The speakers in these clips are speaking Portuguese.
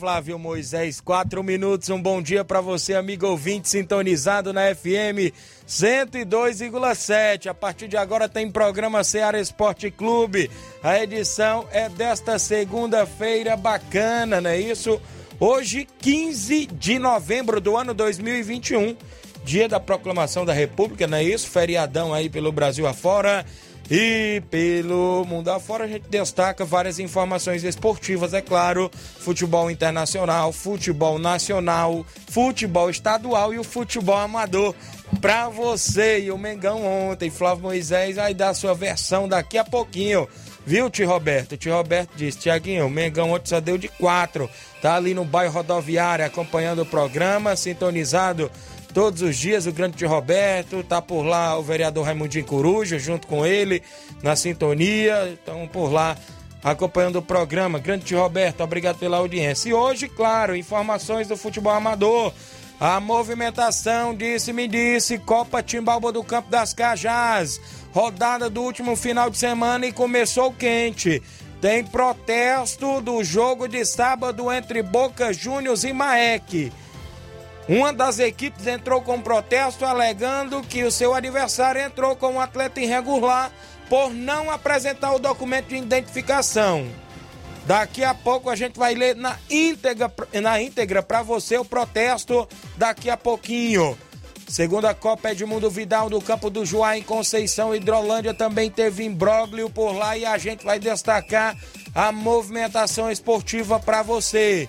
Flávio Moisés, 4 minutos. Um bom dia para você, amigo ouvinte, sintonizado na FM 102,7. A partir de agora tem programa Ceará Esporte Clube. A edição é desta segunda-feira bacana, não é isso? Hoje, 15 de novembro do ano 2021, dia da proclamação da República, não é isso? Feriadão aí pelo Brasil afora. E pelo mundo afora a gente destaca várias informações esportivas, é claro, futebol internacional, futebol nacional, futebol estadual e o futebol amador. Pra você e o Mengão ontem, Flávio Moisés vai dar sua versão daqui a pouquinho. Viu, tio Roberto? Tio Roberto disse, Tiaguinho, o Mengão ontem só deu de quatro. Tá ali no bairro rodoviário acompanhando o programa, sintonizado todos os dias o grande tio Roberto, tá por lá o vereador Raimundinho Coruja, junto com ele, na sintonia, estão por lá acompanhando o programa. Grande tio Roberto, obrigado pela audiência. E hoje, claro, informações do futebol amador. A movimentação, disse-me disse, Copa Timbalba do Campo das Cajás. Rodada do último final de semana e começou quente. Tem protesto do jogo de sábado entre Boca Juniors e Maek. Uma das equipes entrou com protesto alegando que o seu adversário entrou com um atleta irregular por não apresentar o documento de identificação. Daqui a pouco a gente vai ler na íntegra, na íntegra para você o protesto daqui a pouquinho. Segundo a Copa Edmundo Vidal do campo do Joá em Conceição, Hidrolândia também teve imbróglio por lá e a gente vai destacar a movimentação esportiva para você.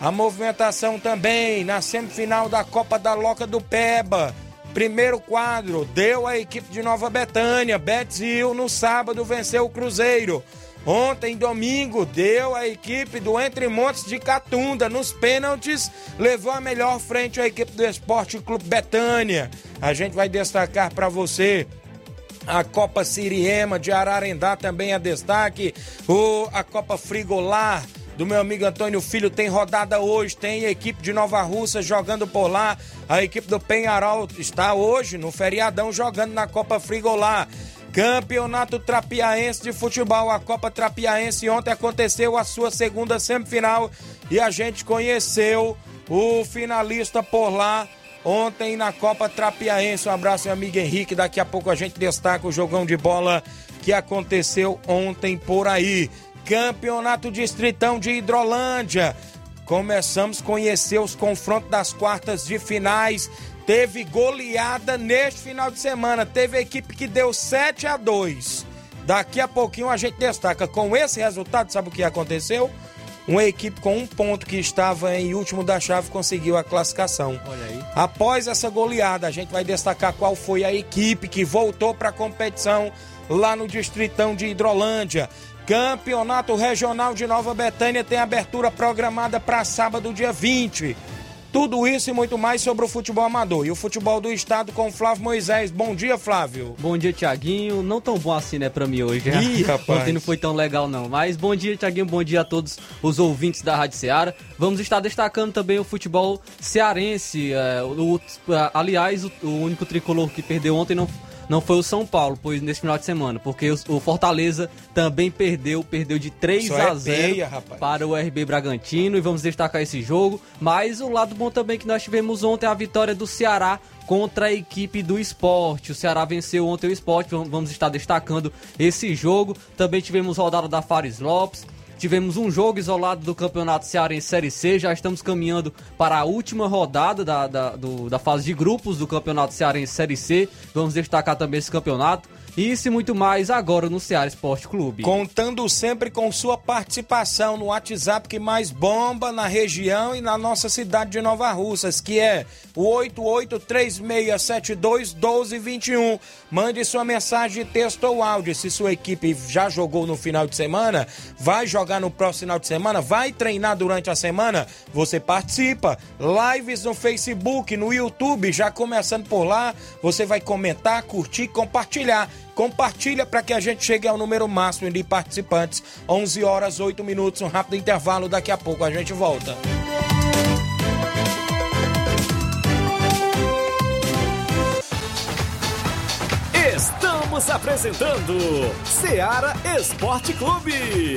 A movimentação também na semifinal da Copa da Loca do Peba. Primeiro quadro deu a equipe de Nova Betânia. Betzil no sábado venceu o Cruzeiro. Ontem, domingo, deu a equipe do Entre Montes de Catunda. Nos pênaltis, levou a melhor frente a equipe do Esporte Clube Betânia. A gente vai destacar para você a Copa Siriema de Ararendá também é destaque. O, a Copa Frigolar do meu amigo Antônio Filho tem rodada hoje, tem equipe de Nova Russa jogando por lá, a equipe do Penharol está hoje no feriadão jogando na Copa Frigolá. Campeonato Trapiaense de Futebol, a Copa Trapiaense ontem aconteceu a sua segunda semifinal e a gente conheceu o finalista por lá ontem na Copa Trapiaense. Um abraço, meu amigo Henrique. Daqui a pouco a gente destaca o jogão de bola que aconteceu ontem por aí. Campeonato Distritão de Hidrolândia. Começamos a conhecer os confrontos das quartas de finais. Teve goleada neste final de semana. Teve equipe que deu 7 a 2. Daqui a pouquinho a gente destaca. Com esse resultado, sabe o que aconteceu? Uma equipe com um ponto que estava em último da chave conseguiu a classificação. Olha aí. Após essa goleada, a gente vai destacar qual foi a equipe que voltou para a competição lá no Distritão de Hidrolândia. Campeonato Regional de Nova Betânia tem abertura programada para sábado, dia 20. Tudo isso e muito mais sobre o futebol amador e o futebol do estado com Flávio Moisés. Bom dia, Flávio. Bom dia, Tiaguinho. Não tão bom assim, né, pra mim hoje. Né? Ih, rapaz. Ontem não foi tão legal, não. Mas bom dia, Tiaguinho. Bom dia a todos os ouvintes da Rádio Ceará. Vamos estar destacando também o futebol cearense. É, o, aliás, o, o único tricolor que perdeu ontem não não foi o São Paulo, pois nesse final de semana, porque o, Fortaleza também perdeu, perdeu de 3 Só a 0 é peia, para o RB Bragantino e vamos destacar esse jogo. Mas o lado bom também que nós tivemos ontem é a vitória do Ceará contra a equipe do esporte. O Ceará venceu ontem o esporte, vamos estar destacando esse jogo. Também tivemos rodada da Fares Lopes. Tivemos um jogo isolado do Campeonato Cearense Série C, já estamos caminhando para a última rodada da, da, do, da fase de grupos do Campeonato Cearense Série C. Vamos destacar também esse campeonato. Isso e muito mais agora no Ceará Esporte Clube. Contando sempre com sua participação no WhatsApp que mais bomba na região e na nossa cidade de Nova Russas, que é o 8836721221. Mande sua mensagem de texto ou áudio. Se sua equipe já jogou no final de semana, vai jogar no próximo final de semana, vai treinar durante a semana, você participa. Lives no Facebook, no YouTube, já começando por lá, você vai comentar, curtir, compartilhar. Compartilha para que a gente chegue ao número máximo de participantes. 11 horas 8 minutos, um rápido intervalo. Daqui a pouco a gente volta. Estamos apresentando Seara Esporte Clube.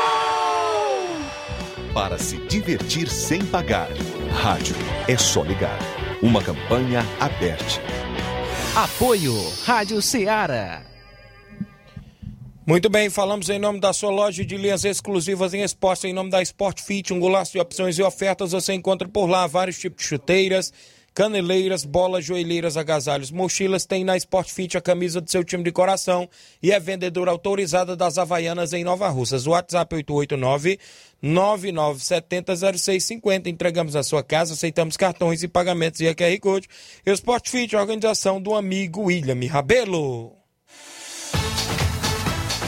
Para se divertir sem pagar. Rádio é só ligar. Uma campanha aberta. Apoio Rádio Ceará. Muito bem, falamos em nome da sua loja de linhas exclusivas em esporte, em nome da Sport Fit, um golaço de opções e ofertas. Você encontra por lá vários tipos de chuteiras, caneleiras, bolas, joelheiras, agasalhos, mochilas. Tem na Sport Fit a camisa do seu time de coração e é vendedora autorizada das Havaianas em Nova Russas. WhatsApp 889 99700650. Entregamos na sua casa, aceitamos cartões e pagamentos e a QR Code. E o Sport Fit, organização do amigo William Rabelo.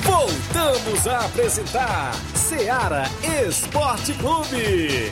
Voltamos a apresentar Seara Esporte Clube.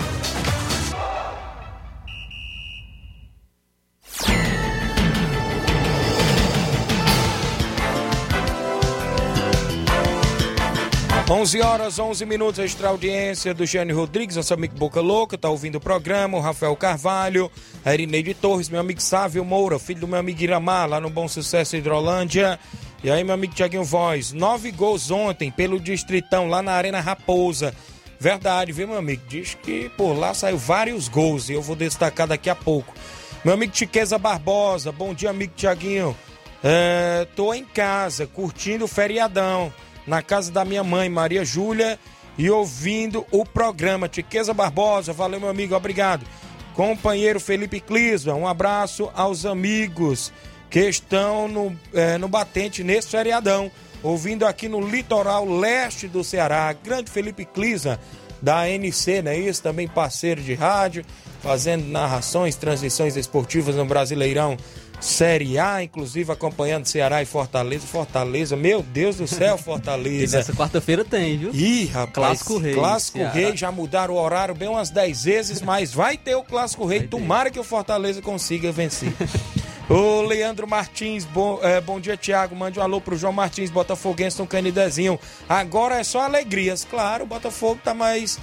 11 horas, 11 minutos, extra audiência do Jânio Rodrigues, nosso amigo Boca Louca, tá ouvindo o programa, o Rafael Carvalho, a Irineide Torres, meu amigo Sávio Moura, filho do meu amigo Iramar, lá no Bom Sucesso Hidrolândia. E aí, meu amigo Tiaguinho Voz, nove gols ontem pelo Distritão, lá na Arena Raposa. Verdade, viu, meu amigo? Diz que por lá saiu vários gols e eu vou destacar daqui a pouco. Meu amigo Tiqueza Barbosa, bom dia, amigo Tiaguinho. É, tô em casa, curtindo o feriadão na casa da minha mãe, Maria Júlia, e ouvindo o programa. Tiqueza Barbosa, valeu, meu amigo, obrigado. Companheiro Felipe Clisma, um abraço aos amigos que estão no, é, no batente nesse feriadão, ouvindo aqui no litoral leste do Ceará. Grande Felipe Clisma, da ANC, não é isso? Também parceiro de rádio, fazendo narrações, transmissões esportivas no Brasileirão Série A, inclusive acompanhando Ceará e Fortaleza. Fortaleza, meu Deus do céu, Fortaleza. e nessa quarta-feira tem, viu? Ih, rapaz. Clássico Rei. Clássico Ceará. Rei, já mudaram o horário bem umas 10 vezes, mas vai ter o Clássico Rei. Tomara que o Fortaleza consiga vencer. Ô Leandro Martins, bom, é, bom dia, Tiago. Mande um alô pro João Martins, Botafoguense no Canidezinho. Agora é só alegrias. Claro, o Botafogo tá mais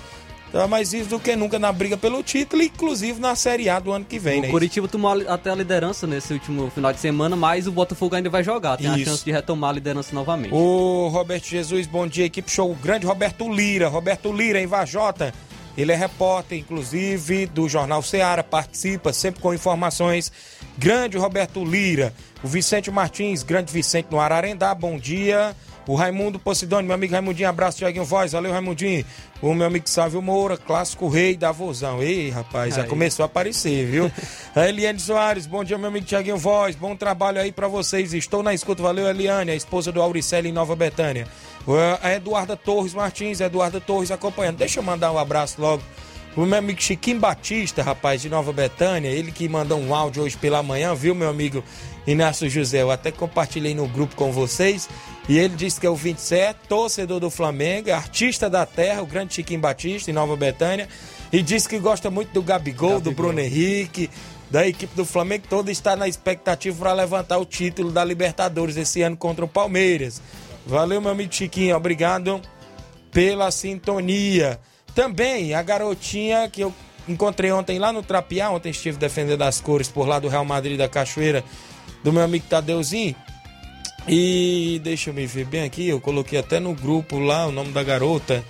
Tá mais isso do que nunca na briga pelo título, inclusive na Série A do ano que vem, O né? Curitiba tomou a- até a liderança nesse último final de semana, mas o Botafogo ainda vai jogar. Tem a Isso. chance de retomar a liderança novamente. O Roberto Jesus, bom dia, equipe show. O grande Roberto Lira, Roberto Lira em Vajota. Ele é repórter, inclusive, do Jornal Ceará, participa sempre com informações. Grande Roberto Lira. O Vicente Martins, grande Vicente no Ararendá, bom dia. O Raimundo Posidônio, meu amigo Raimundinho, abraço, Tiaguinho Voz, valeu Raimundinho. O meu amigo Sávio Moura, clássico rei da Vozão. Ei, rapaz, já Aí. começou a aparecer, viu? a Eliane Soares, bom dia, meu amigo Tiaguinho Voz, bom trabalho aí pra vocês. Estou na escuta, valeu Eliane, a esposa do Auricelli em Nova Betânia. A Eduarda Torres Martins, Eduarda Torres acompanhando. Deixa eu mandar um abraço logo o meu amigo Chiquinho Batista, rapaz, de Nova Betânia, ele que mandou um áudio hoje pela manhã, viu, meu amigo Inácio José? Eu até compartilhei no grupo com vocês. E ele disse que é o 27, torcedor do Flamengo, artista da terra, o grande Chiquinho Batista, em Nova Betânia. E disse que gosta muito do Gabigol, do Bruno Henrique, da equipe do Flamengo toda está na expectativa para levantar o título da Libertadores esse ano contra o Palmeiras. Valeu, meu amigo Chiquinho, obrigado pela sintonia. Também a garotinha que eu encontrei ontem lá no Trapiá, ontem estive defendendo as cores por lá do Real Madrid da Cachoeira, do meu amigo Tadeuzinho. E deixa eu me ver bem aqui, eu coloquei até no grupo lá o nome da garota.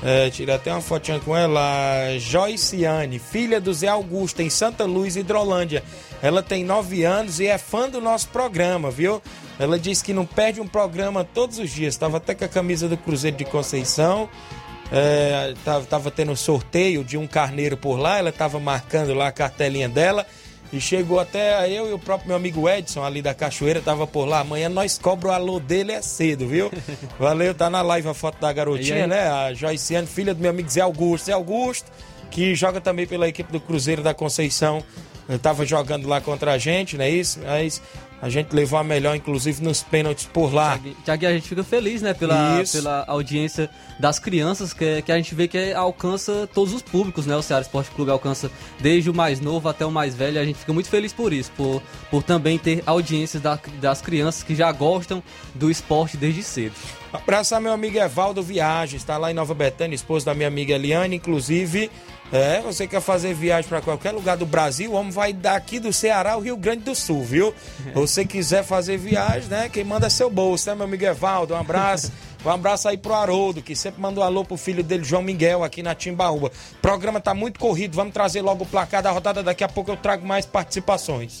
É, tirei até uma fotinha com ela, Joyciane, filha do Zé Augusto, em Santa Luz, Hidrolândia. Ela tem 9 anos e é fã do nosso programa, viu? Ela disse que não perde um programa todos os dias. Estava até com a camisa do Cruzeiro de Conceição. É, tava, tava tendo um sorteio de um carneiro por lá. Ela estava marcando lá a cartelinha dela. E chegou até eu e o próprio meu amigo Edson ali da Cachoeira, tava por lá. Amanhã nós cobra o alô dele é cedo, viu? Valeu, tá na live a foto da garotinha, né? A Joiciane, filha do meu amigo Zé Augusto. Zé Augusto, que joga também pela equipe do Cruzeiro da Conceição. Tava jogando lá contra a gente, não é isso? Mas a gente levou a melhor, inclusive, nos pênaltis por lá. Tiaguinho, a gente fica feliz, né, pela, Isso. pela audiência das crianças, que, que a gente vê que alcança todos os públicos, né? O Ceará Esporte Clube alcança desde o mais novo até o mais velho. A gente fica muito feliz por isso, por, por também ter audiências da- das crianças que já gostam do esporte desde cedo. Abraçar meu amigo Evaldo Viagens, está lá em Nova Betânia, esposo da minha amiga Eliane, inclusive. É, você quer fazer viagem para qualquer lugar do Brasil, o homem vai daqui do Ceará ao Rio Grande do Sul, viu? Você quiser fazer viagem, né? Quem manda é seu bolso, né, meu amigo Evaldo? Um abraço. Um abraço aí pro Haroldo, que sempre mandou alô pro filho dele, João Miguel, aqui na Timbaúba. O programa tá muito corrido, vamos trazer logo o placar da rodada, daqui a pouco eu trago mais participações.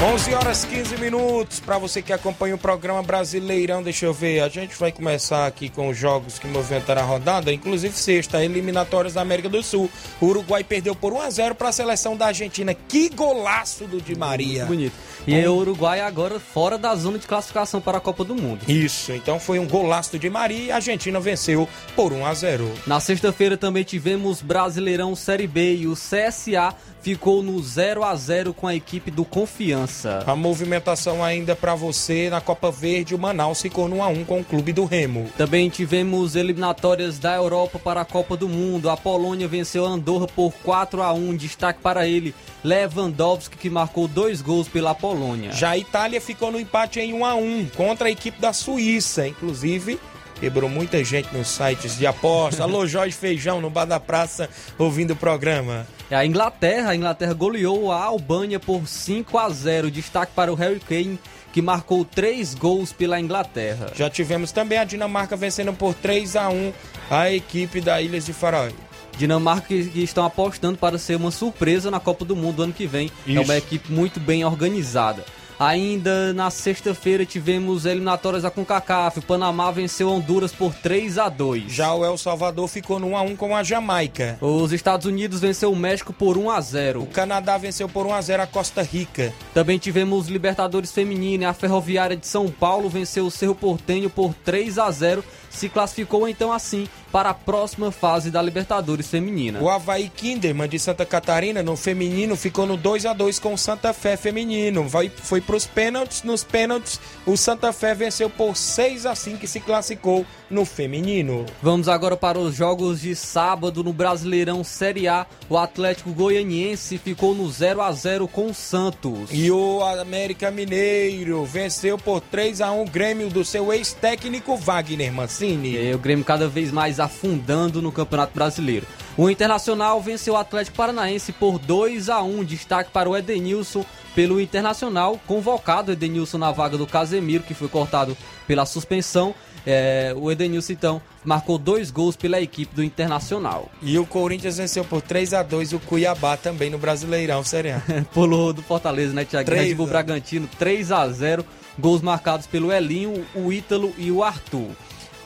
11 horas 15 minutos. Para você que acompanha o programa Brasileirão, deixa eu ver. A gente vai começar aqui com os jogos que movimentaram a rodada, inclusive sexta, eliminatórias da América do Sul. O Uruguai perdeu por 1 a 0 para a seleção da Argentina. Que golaço do Di Maria. Bonito. E aí, o Uruguai agora fora da zona de classificação para a Copa do Mundo. Isso, então foi um golaço do Di Maria e a Argentina venceu por 1 a 0. Na sexta-feira também tivemos Brasileirão Série B e o CSA ficou no 0 a 0 com a equipe do Confiança. A movimentação ainda para você na Copa Verde, o Manaus ficou no 1 a 1 com o Clube do Remo. Também tivemos eliminatórias da Europa para a Copa do Mundo. A Polônia venceu a Andorra por 4 a 1 Destaque para ele, Lewandowski, que marcou dois gols pela Polônia. Já a Itália ficou no empate em 1 a 1 contra a equipe da Suíça, inclusive quebrou muita gente nos sites de aposta. Alô Jorge Feijão no bar da praça ouvindo o programa. A Inglaterra, a Inglaterra goleou a Albânia por 5 a 0 Destaque para o Harry Kane, que marcou três gols pela Inglaterra. Já tivemos também a Dinamarca vencendo por 3 a 1 a equipe da Ilhas de Faroe. Dinamarca que estão apostando para ser uma surpresa na Copa do Mundo ano que vem. É Isso. uma equipe muito bem organizada. Ainda na sexta-feira tivemos eliminatórias da CONCACAF. O Panamá venceu Honduras por 3 a 2. Já o El Salvador ficou no 1 a 1 com a Jamaica. Os Estados Unidos venceu o México por 1 a 0. O Canadá venceu por 1 a 0 a Costa Rica. Também tivemos Libertadores Feminina. A Ferroviária de São Paulo venceu o Cerro Portenho por 3 a 0. Se classificou então assim para a próxima fase da Libertadores Feminina. O Havaí Kinderman de Santa Catarina no feminino ficou no 2 a 2 com o Santa Fé feminino. Vai, foi para os pênaltis. Nos pênaltis, o Santa Fé venceu por 6 a 5 e se classificou no feminino. Vamos agora para os jogos de sábado no Brasileirão Série A. O Atlético Goianiense ficou no 0 a 0 com o Santos. E o América Mineiro venceu por 3 a 1 o Grêmio do seu ex-técnico Wagner Mancini. E o Grêmio cada vez mais afundando no Campeonato Brasileiro. O Internacional venceu o Atlético Paranaense por 2 a 1 Destaque para o Edenilson pelo Internacional, convocado Edenilson na vaga do Casemiro, que foi cortado pela suspensão. É, o Edenilson, então, marcou dois gols pela equipe do Internacional. E o Corinthians venceu por 3 a 2 o Cuiabá também no Brasileirão Série A. Pulou do Fortaleza, né, Thiago? Red Bull Bragantino, 3 a 0 Gols marcados pelo Elinho, o Ítalo e o Arthur.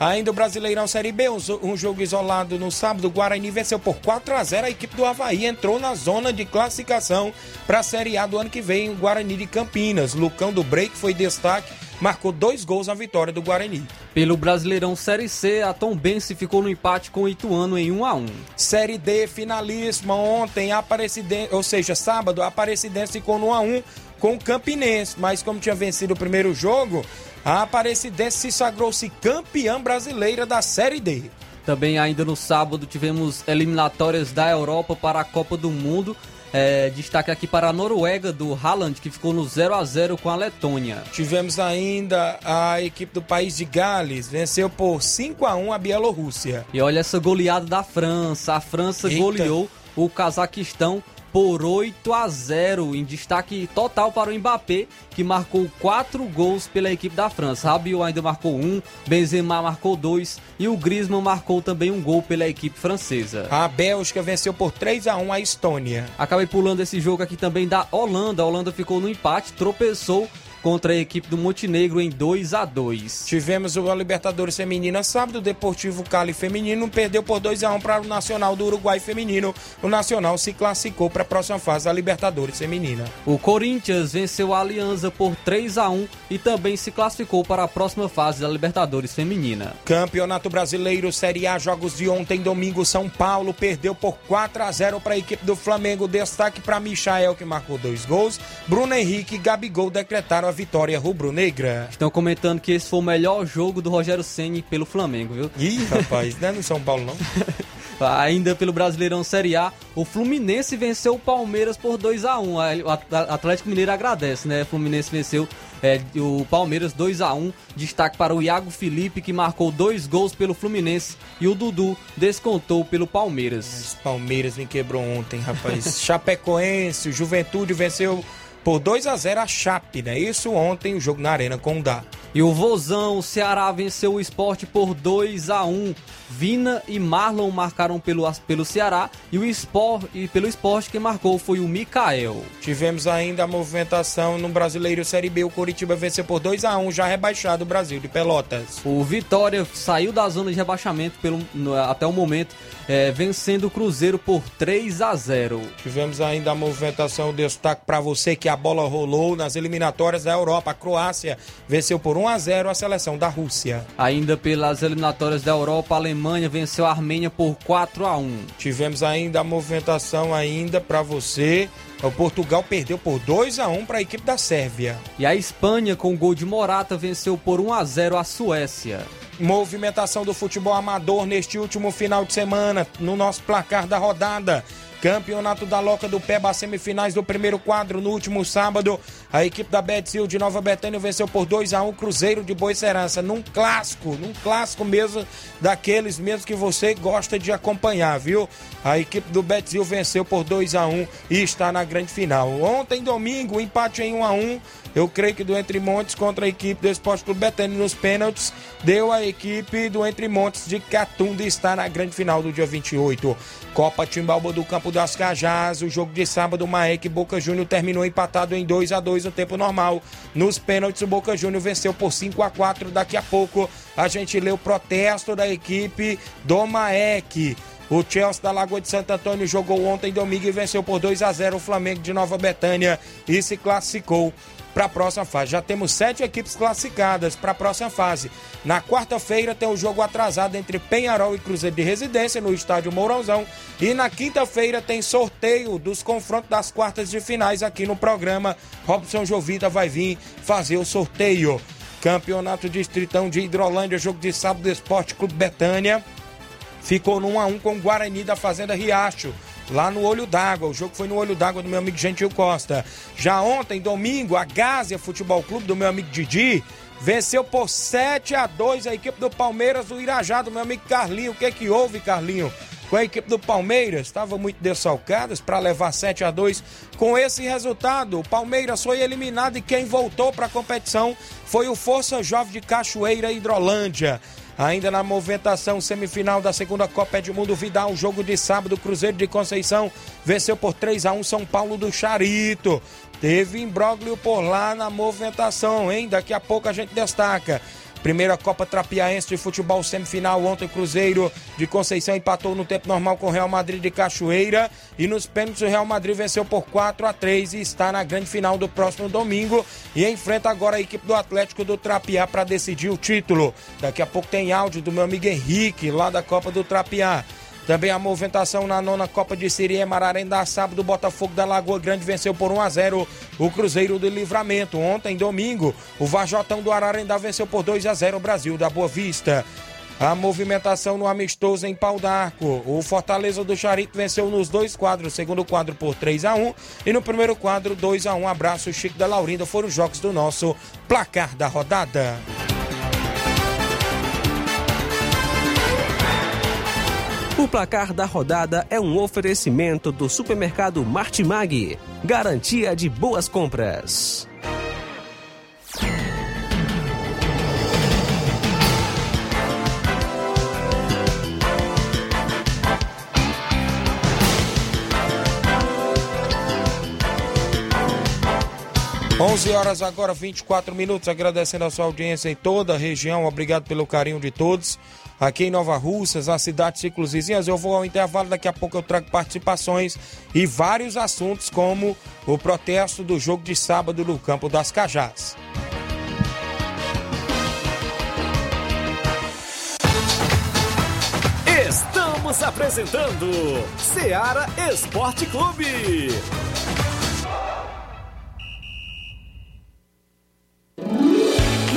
Ainda o Brasileirão Série B, um jogo isolado no sábado, o Guarani venceu por 4 a 0 a equipe do Havaí entrou na zona de classificação para a Série A do ano que vem, o Guarani de Campinas. Lucão do Break foi destaque, marcou dois gols na vitória do Guarani. Pelo Brasileirão Série C, a Tom Bense ficou no empate com o Ituano em 1 a 1. Série D, finalíssima ontem, Aparecidense, ou seja, sábado, Aparecidense ficou no 1 a 1 com o Campinense, mas como tinha vencido o primeiro jogo, a Aparecidense se sagrou-se campeã brasileira da Série D. Também ainda no sábado tivemos eliminatórias da Europa para a Copa do Mundo. É, destaque aqui para a Noruega do Haaland, que ficou no 0 a 0 com a Letônia. Tivemos ainda a equipe do país de Gales, venceu por 5 a 1 a Bielorrússia. E olha essa goleada da França. A França Eita. goleou o Cazaquistão por 8 a 0 em destaque total para o Mbappé, que marcou 4 gols pela equipe da França. Rabiot ainda marcou um, Benzema marcou dois e o Griezmann marcou também um gol pela equipe francesa. A Bélgica venceu por 3 a 1 a Estônia. Acabei pulando esse jogo aqui também da Holanda. A Holanda ficou no empate, tropeçou contra a equipe do Montenegro em 2 a 2 Tivemos o Libertadores Feminina sábado, o Deportivo Cali Feminino perdeu por 2 a 1 para o Nacional do Uruguai Feminino. O Nacional se classificou para a próxima fase da Libertadores Feminina. O Corinthians venceu a Aliança por 3 a 1 e também se classificou para a próxima fase da Libertadores Feminina. Campeonato Brasileiro Série A, jogos de ontem, domingo, São Paulo perdeu por 4 a 0 para a equipe do Flamengo. Destaque para Michael, que marcou dois gols. Bruno Henrique e Gabigol decretaram a vitória rubro-negra. Estão comentando que esse foi o melhor jogo do Rogério Ceni pelo Flamengo, viu? Ih, rapaz, não é no São Paulo não. Ainda pelo Brasileirão Série A, o Fluminense venceu o Palmeiras por 2 a 1 O Atlético Mineiro agradece, né? O Fluminense venceu é, o Palmeiras 2 a 1 Destaque para o Iago Felipe, que marcou dois gols pelo Fluminense. E o Dudu descontou pelo Palmeiras. Palmeiras me quebrou ontem, rapaz. Chapecoense, Juventude venceu por 2 a 0 a Chape, né? Isso ontem, o jogo na Arena Condá. E o Vozão, o Ceará venceu o esporte por 2 a 1 Vina e Marlon marcaram pelo, pelo Ceará e o Sport, e pelo esporte quem marcou foi o Mikael. Tivemos ainda a movimentação no Brasileiro Série B. O Coritiba venceu por 2 a 1 já rebaixado o Brasil de Pelotas. O Vitória saiu da zona de rebaixamento pelo, no, até o momento, é, vencendo o Cruzeiro por 3 a 0 Tivemos ainda a movimentação, destaque para você que a bola rolou nas eliminatórias da Europa. A Croácia venceu por 1 a 0 a seleção da Rússia. Ainda pelas eliminatórias da Europa, a Alemanha venceu a Armênia por 4 a 1. Tivemos ainda a movimentação ainda para você. O Portugal perdeu por 2 a 1 para a equipe da Sérvia. E a Espanha, com o gol de Morata, venceu por 1 a 0 a Suécia. Movimentação do futebol amador neste último final de semana, no nosso placar da rodada. Campeonato da Loca do Peba, semifinais do primeiro quadro no último sábado. A equipe da Betzil de Nova Betânia venceu por 2 a 1 Cruzeiro de Boicerança, num clássico, num clássico mesmo daqueles mesmo que você gosta de acompanhar, viu? A equipe do Betzil venceu por 2 a 1 e está na grande final. Ontem domingo, empate em 1 a 1 eu creio que do Entre Montes contra a equipe do Esporte Clube Betânia nos pênaltis, deu a equipe do Entre Montes de Catunda está na grande final do dia 28. Copa Timbalba do Campo das Cajás, o jogo de sábado, Maek e Boca Júnior terminou empatado em 2 a 2 no tempo normal. Nos pênaltis, o Boca Júnior venceu por 5 a 4 Daqui a pouco a gente lê o protesto da equipe do Maek. O Chelsea da Lagoa de Santo Antônio jogou ontem domingo e venceu por 2 a 0 o Flamengo de Nova Betânia e se classificou para a próxima fase. Já temos sete equipes classificadas para a próxima fase. Na quarta-feira tem o jogo atrasado entre Penharol e Cruzeiro de Residência no estádio Mourãozão. E na quinta-feira tem sorteio dos confrontos das quartas de finais aqui no programa. Robson Jovita vai vir fazer o sorteio. Campeonato Distritão de Hidrolândia, jogo de sábado, Esporte Clube Betânia. Ficou no 1x1 com o Guarani da Fazenda Riacho lá no Olho d'Água. O jogo foi no Olho d'Água do meu amigo Gentil Costa. Já ontem, domingo, a Gásia Futebol Clube do meu amigo Didi venceu por 7 a 2 a equipe do Palmeiras do Irajá, do meu amigo Carlinho. O que é que houve, Carlinho? Com a equipe do Palmeiras, estava muito desfalcadas para levar 7 a 2 Com esse resultado, o Palmeiras foi eliminado e quem voltou para a competição foi o Força Jovem de Cachoeira Hidrolândia. Ainda na movimentação semifinal da segunda Copa Edmundo Vidal, jogo de sábado, Cruzeiro de Conceição venceu por 3 a 1 São Paulo do Charito. Teve imbróglio por lá na movimentação, hein? Daqui a pouco a gente destaca. Primeira Copa Trapiaense de Futebol semifinal. Ontem Cruzeiro de Conceição empatou no tempo normal com o Real Madrid de Cachoeira. E nos pênaltis o Real Madrid venceu por 4 a 3 e está na grande final do próximo domingo. E enfrenta agora a equipe do Atlético do Trapiá para decidir o título. Daqui a pouco tem áudio do meu amigo Henrique, lá da Copa do Trapiá. Também a movimentação na nona Copa de Siriema Mararendá, sábado, o Botafogo da Lagoa Grande venceu por 1 a 0 o Cruzeiro do Livramento. Ontem, domingo, o Vajotão do Ararendá venceu por 2 a 0 o Brasil da Boa Vista. A movimentação no amistoso em Pau d'Arco. O Fortaleza do Charito venceu nos dois quadros, segundo quadro por 3 a 1 e no primeiro quadro 2 a 1. Abraço Chico da Laurinda, foram os jogos do nosso placar da rodada. O placar da rodada é um oferecimento do supermercado Martimag. Garantia de boas compras. Onze horas agora, 24 minutos, agradecendo a sua audiência em toda a região, obrigado pelo carinho de todos aqui em Nova Russas, as cidades ciclos vizinhas. Eu vou ao intervalo, daqui a pouco eu trago participações e vários assuntos, como o protesto do jogo de sábado no Campo das Cajás. Estamos apresentando Seara Esporte Clube.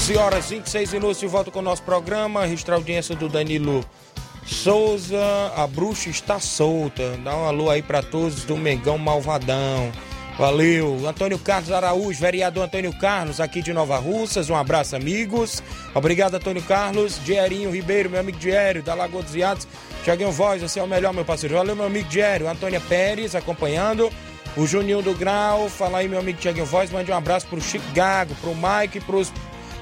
11 horas 26 minutos de volta com o nosso programa. Registrar a audiência do Danilo Souza. A bruxa está solta. Dá um alô aí para todos do Mengão Malvadão. Valeu. Antônio Carlos Araújo, vereador Antônio Carlos, aqui de Nova Russas. Um abraço, amigos. Obrigado, Antônio Carlos. Dierinho Ribeiro, meu amigo Diério, da Lagoa dos Viados. Tiaguinho Voz, você é o melhor, meu parceiro. Valeu, meu amigo Diério. Antônia Pérez, acompanhando. O Juninho do Grau, fala aí, meu amigo Tiaguinho Voz. Mande um abraço pro Chico Gago, pro Mike e pros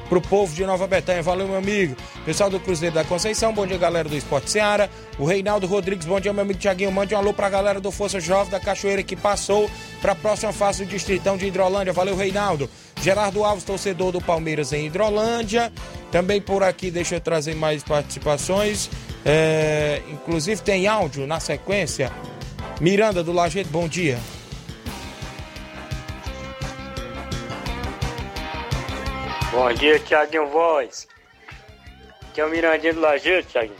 pro povo de Nova Betânia. Valeu, meu amigo. Pessoal do Cruzeiro da Conceição, bom dia, galera do Esporte Seara. O Reinaldo Rodrigues, bom dia, meu amigo Tiaguinho. Mande um alô pra galera do Força Jovem da Cachoeira que passou pra próxima fase do Distritão de Hidrolândia. Valeu, Reinaldo. Gerardo Alves, torcedor do Palmeiras em Hidrolândia. Também por aqui, deixa eu trazer mais participações. É, inclusive tem áudio na sequência. Miranda do Lajeito, bom dia. Bom dia, Tiaguinho Voz. Aqui é o Mirandinho do Lajeito, Tiaguinho.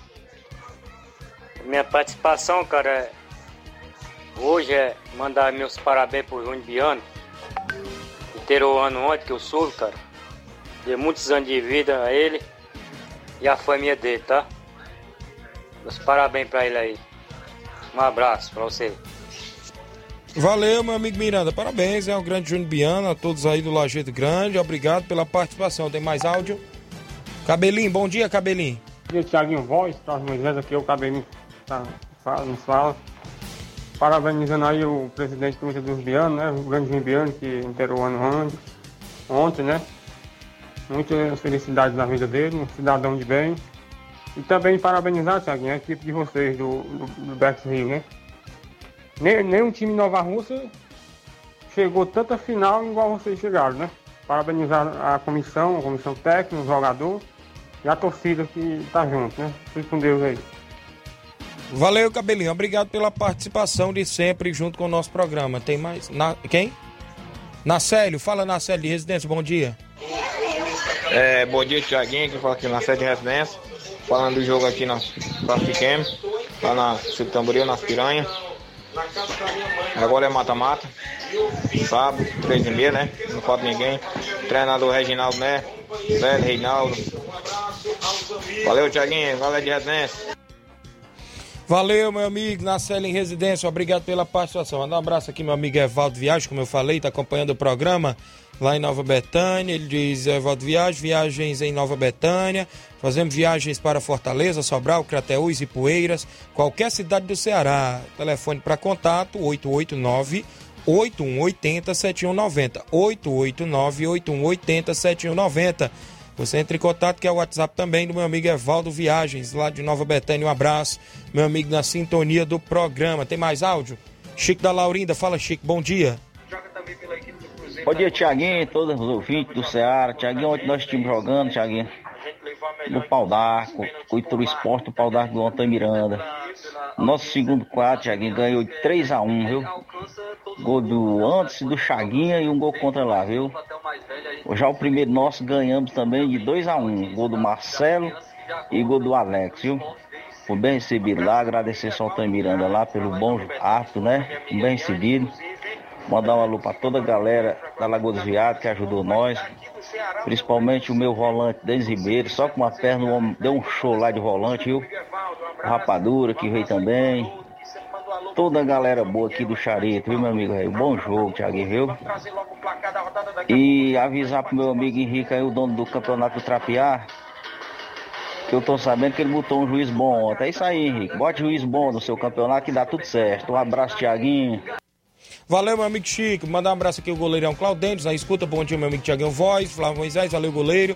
Minha participação, cara, é- hoje é mandar meus parabéns pro Júnior Biano. Inteiro ano ontem que eu sou, cara. Dei muitos anos de vida a ele e a família dele, tá? Meus parabéns pra ele aí. Um abraço pra você. Valeu, meu amigo Miranda. Parabéns, é o grande Júnior Biano, a todos aí do Lajeito Grande. Obrigado pela participação. Tem mais áudio? Cabelinho, bom dia, Cabelinho. Bom dia, Thiaguinho Voz, Carlos aqui, o Cabelinho tá, fala, nos fala. Parabenizando aí o presidente do Inter dos né? O grande Júnior Biano, que inteirou o ano ontem, ontem, né? Muitas felicidades na vida dele, um cidadão de bem. E também parabenizar, Thiaguinho, a equipe de vocês do, do, do Rio, né? Nem, nem um time Nova Rússia chegou tanta final igual vocês chegaram, né? Parabenizar a comissão, a comissão técnica, o jogador e a torcida que tá junto, né? Fique com Deus aí. Valeu, Cabelinho. Obrigado pela participação de sempre junto com o nosso programa. Tem mais? Na... Quem? Nacélio. Fala, Nacélio de Residência. Bom dia. É, bom dia, Tiaguinho, que fala aqui na sede de residência. Falando do jogo aqui nós classifiquemos, lá na Tamboril, nas Piranhas. Agora é mata-mata. Sábado, três e meia, né? Não falta ninguém. Treinador Reginaldo, né? Velho Reinaldo. Valeu, Tiaguinho. Valeu de residência. Valeu, meu amigo, na Cela em Residência, obrigado pela participação. Manda um abraço aqui, meu amigo Evaldo Viagem, como eu falei, tá acompanhando o programa lá em Nova Betânia. Ele diz: Evaldo Viagem, viagens em Nova Betânia. Fazemos viagens para Fortaleza, Sobral, Crateús e Poeiras, qualquer cidade do Ceará. Telefone para contato: 889 8180 7190. 889 8180 7190. Você entra em contato, que é o WhatsApp também do meu amigo Evaldo Viagens, lá de Nova Betânia. Um abraço, meu amigo, na sintonia do programa. Tem mais áudio? Chico da Laurinda, fala Chico, bom dia. Bom dia, Tiaguinho, todos os ouvintes do Ceará. Tiaguinho, ontem nós estivemos jogando, Tiaguinho, no Pau d'Arco, com o Ituru Esporte, o Pau d'Arco do Antônio Miranda. Nosso segundo quadro, Tiaguinho, ganhou de 3x1, viu? Gol do antes do Chaguinha e um gol contra lá, viu? Já o primeiro nosso ganhamos também de 2x1. Gol do Marcelo e gol do Alex, viu? Foi bem recebido lá, agradecer ao Antônio Miranda lá pelo bom ato, né? Bem recebido. Mandar um alô para toda a galera da Lagoa dos Viados que ajudou nós. Principalmente o meu volante Denis Ribeiro, só com uma perna o homem deu um show lá de volante, viu? Rapadura que veio também. Toda a galera boa aqui do Charito, viu, meu amigo? Um bom jogo, Thiaguinho, viu? E avisar pro meu amigo Henrique aí, o dono do campeonato Trapear, que eu tô sabendo que ele botou um juiz bom ontem. É isso aí, Henrique. Bote juiz bom no seu campeonato que dá tudo certo. Um abraço, Thiaguinho. Valeu, meu amigo Chico. Mandar um abraço aqui ao goleirão Claudênis, na escuta. Bom dia, meu amigo Tiaguinho Voz, Flávio Moisés, valeu, goleiro.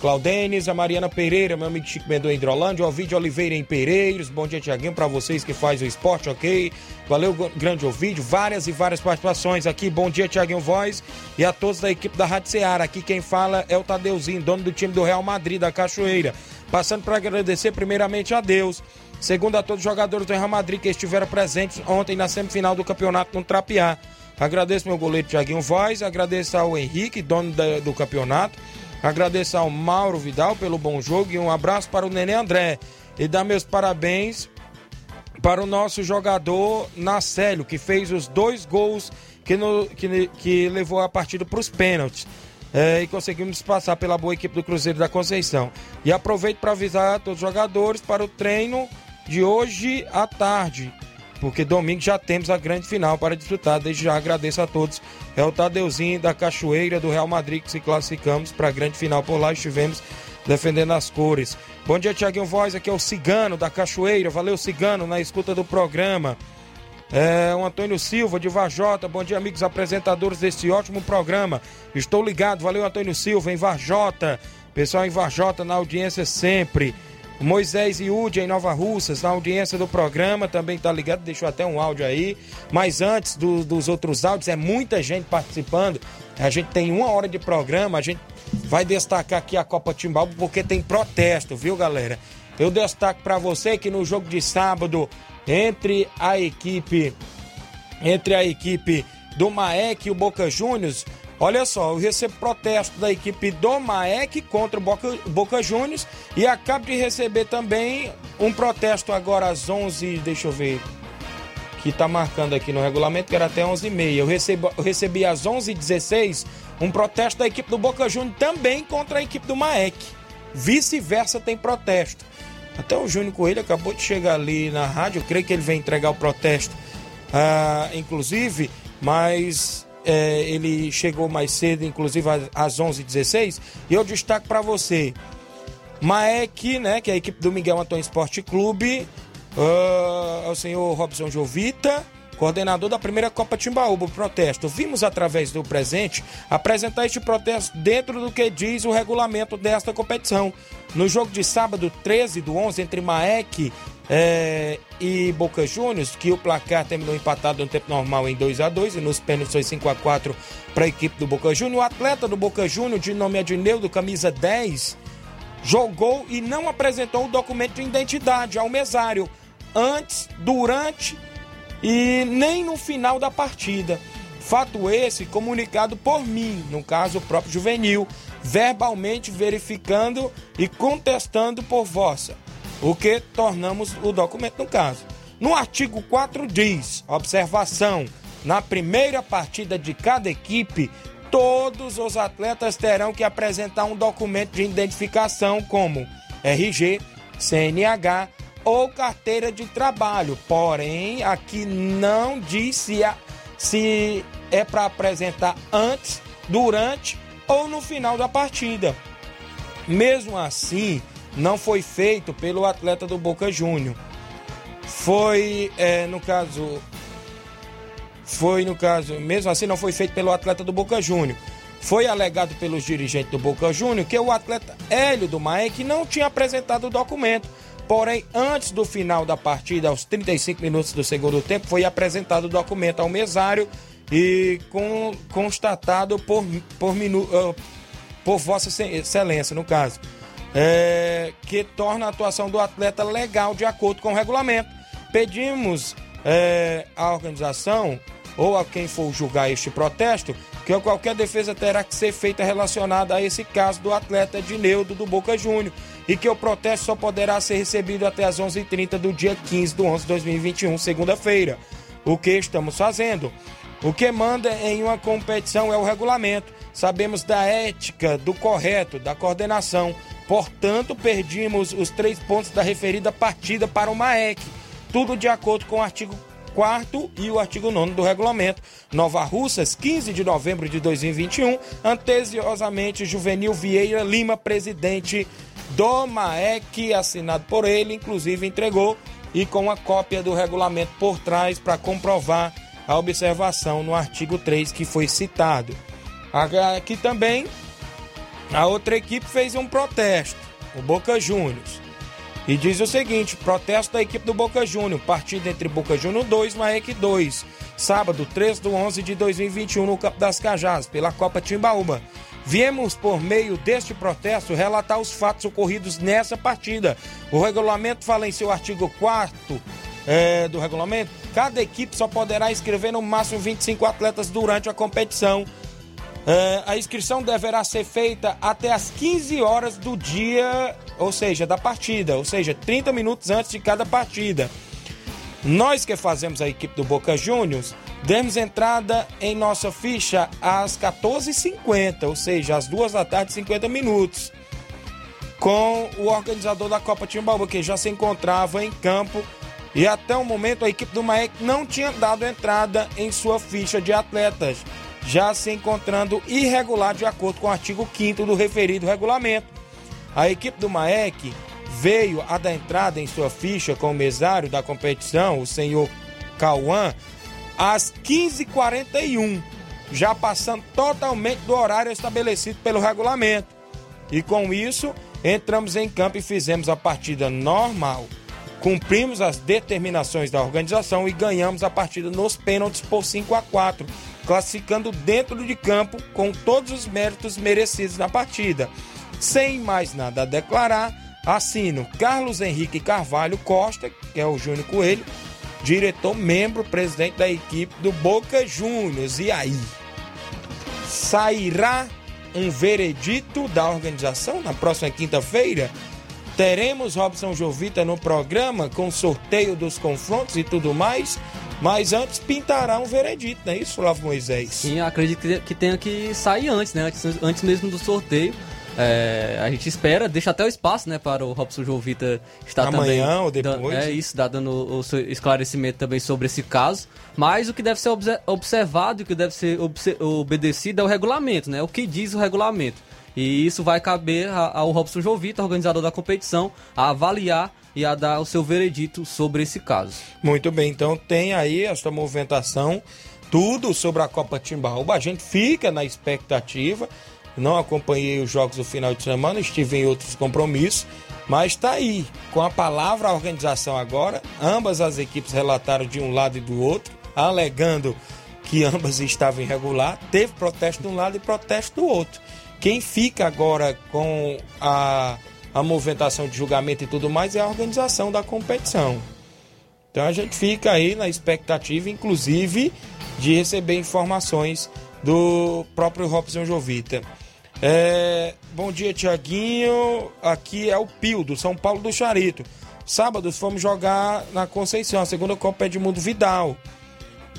Claudênis, a Mariana Pereira, meu amigo Chico Mendonça Hidrolândia, Ovidio Oliveira em Pereiros. Bom dia, Tiaguinho, para vocês que faz o esporte, ok? Valeu, grande Ovidio. Várias e várias participações aqui. Bom dia, Tiaguinho Voz e a todos da equipe da Rádio Ceará. Aqui quem fala é o Tadeuzinho, dono do time do Real Madrid, da Cachoeira. Passando para agradecer primeiramente a Deus. Segundo a todos os jogadores do Real Madrid que estiveram presentes ontem na semifinal do campeonato no Trapiá. Agradeço meu goleiro Tiaguinho Voz, agradeço ao Henrique, dono da, do campeonato, agradeço ao Mauro Vidal pelo bom jogo e um abraço para o Nenê André. E dar meus parabéns para o nosso jogador Nacélio, que fez os dois gols que, no, que, que levou a partida para os pênaltis. É, e conseguimos passar pela boa equipe do Cruzeiro da Conceição. E aproveito para avisar todos os jogadores para o treino de hoje à tarde porque domingo já temos a grande final para disputar. Desde já agradeço a todos. É o Tadeuzinho da Cachoeira do Real Madrid que se classificamos para a grande final por lá. Estivemos defendendo as cores. Bom dia, Tiaguinho Voz. Aqui é o Cigano da Cachoeira. Valeu, Cigano, na escuta do programa. É, o Antônio Silva de Varjota. Bom dia, amigos apresentadores desse ótimo programa. Estou ligado. Valeu, Antônio Silva, em Varjota. Pessoal em Varjota na audiência sempre. Moisés Iude em Nova Russas, na audiência do programa, também tá ligado, deixou até um áudio aí. Mas antes do- dos outros áudios, é muita gente participando. A gente tem uma hora de programa, a gente vai destacar aqui a Copa Timbalba porque tem protesto, viu, galera? Eu destaco para você que no jogo de sábado, entre a equipe entre a equipe do Maek e o Boca Juniors. Olha só, eu recebo protesto da equipe do Maek contra o Boca, Boca Juniors e acabo de receber também um protesto agora às 11, deixa eu ver, que tá marcando aqui no regulamento que era até 11h30. Eu, eu recebi às 11h16 um protesto da equipe do Boca Juniors também contra a equipe do Maek. Vice-versa tem protesto. Até o Júnior Coelho acabou de chegar ali na rádio, eu creio que ele vem entregar o protesto ah, inclusive, mas é, ele chegou mais cedo, inclusive às- às 11h16, e eu destaco para você, Maek, né, que é a equipe do Miguel Antônio Esporte Clube, ah, o senhor Robson Jovita, coordenador da primeira Copa Timbaúba, protesto. Vimos através do presente apresentar este protesto dentro do que diz o regulamento desta competição. No jogo de sábado 13 do 11 entre Maek eh, e Boca Juniors, que o placar terminou empatado no tempo normal em 2 a 2 e nos pênaltis foi 5 a 4 para a equipe do Boca Juniors. O atleta do Boca Juniors, de nome Adneudo, camisa 10, jogou e não apresentou o documento de identidade ao mesário antes, durante e nem no final da partida. Fato esse comunicado por mim, no caso o próprio Juvenil, verbalmente verificando e contestando por vossa, o que tornamos o documento no caso. No artigo 4 diz: observação, na primeira partida de cada equipe, todos os atletas terão que apresentar um documento de identificação como RG, CNH ou carteira de trabalho. Porém, aqui não diz se, se é para apresentar antes, durante ou no final da partida. Mesmo assim, não foi feito pelo atleta do Boca Júnior. Foi, é, no caso, foi no caso, mesmo assim não foi feito pelo atleta do Boca Júnior. Foi alegado pelos dirigentes do Boca Júnior que o atleta Hélio do Maek não tinha apresentado o documento. Porém, antes do final da partida, aos 35 minutos do segundo tempo, foi apresentado o documento ao mesário e com- constatado por, por, minu, ah, por Vossa Excelência, no caso, é, que torna a atuação do atleta legal de acordo com o regulamento. Pedimos é, à organização ou a quem for julgar este protesto que qualquer defesa terá que ser feita relacionada a esse caso do atleta Edneudo do Boca Júnior e que o protesto só poderá ser recebido até as 11h30 do dia 15 de 11 de 2021, segunda-feira. O que estamos fazendo? O que manda em uma competição é o regulamento. Sabemos da ética, do correto, da coordenação. Portanto, perdimos os três pontos da referida partida para o MAEC. Tudo de acordo com o artigo 4 e o artigo 9 do regulamento. Nova Russas, 15 de novembro de 2021. Antesiosamente, Juvenil Vieira Lima, presidente do MAEC, assinado por ele, inclusive entregou e com a cópia do regulamento por trás para comprovar a observação no artigo 3 que foi citado. Aqui também a outra equipe fez um protesto, o Boca Juniors. E diz o seguinte: protesto da equipe do Boca Júnior, partida entre Boca Júnior 2 e Maek 2, sábado 3 do 11 de 2021 no Campo das Cajás, pela Copa Timbaúba. Viemos, por meio deste protesto, relatar os fatos ocorridos nessa partida. O regulamento fala em seu artigo 4 é, do regulamento: cada equipe só poderá inscrever no máximo 25 atletas durante a competição. É, a inscrição deverá ser feita até as 15 horas do dia, ou seja, da partida, ou seja, 30 minutos antes de cada partida. Nós que fazemos a equipe do Boca Juniors, demos entrada em nossa ficha às 14h50, ou seja, às 2 da tarde, 50 minutos, com o organizador da Copa Timbaúba, que já se encontrava em campo. E até o momento a equipe do Maek não tinha dado entrada em sua ficha de atletas, já se encontrando irregular de acordo com o artigo 5 do referido regulamento. A equipe do Maek veio a dar entrada em sua ficha com o mesário da competição, o senhor Cauã, às 15h41, já passando totalmente do horário estabelecido pelo regulamento. E com isso, entramos em campo e fizemos a partida normal. Cumprimos as determinações da organização e ganhamos a partida nos pênaltis por 5 a 4, classificando dentro de campo com todos os méritos merecidos na partida. Sem mais nada a declarar, assino Carlos Henrique Carvalho Costa, que é o Júnior Coelho, diretor, membro, presidente da equipe do Boca Juniors. E aí? Sairá um veredito da organização na próxima quinta-feira? Teremos Robson Jovita no programa com sorteio dos confrontos e tudo mais. Mas antes pintará um veredito, não é isso, Flávio Moisés? Sim, acredito que tenha que sair antes, né? Antes, antes mesmo do sorteio. É, a gente espera, deixa até o espaço, né, para o Robson Jovita estar Amanhã também. ou depois. é isso, dá dando o seu esclarecimento também sobre esse caso. Mas o que deve ser observado e o que deve ser obedecido é o regulamento, né? O que diz o regulamento. E isso vai caber ao Robson Jovita, organizador da competição, a avaliar e a dar o seu veredito sobre esse caso. Muito bem, então tem aí esta movimentação, tudo sobre a Copa Timbaúba. A gente fica na expectativa. Não acompanhei os jogos do final de semana, estive em outros compromissos, mas está aí, com a palavra a organização agora. Ambas as equipes relataram de um lado e do outro, alegando que ambas estavam irregular. Teve protesto de um lado e protesto do outro. Quem fica agora com a, a movimentação de julgamento e tudo mais é a organização da competição. Então a gente fica aí na expectativa, inclusive, de receber informações do próprio Robson Jovita. É, bom dia, Tiaguinho. Aqui é o Pio, do São Paulo do Charito. Sábados fomos jogar na Conceição, a segunda Copa Edmundo Vidal.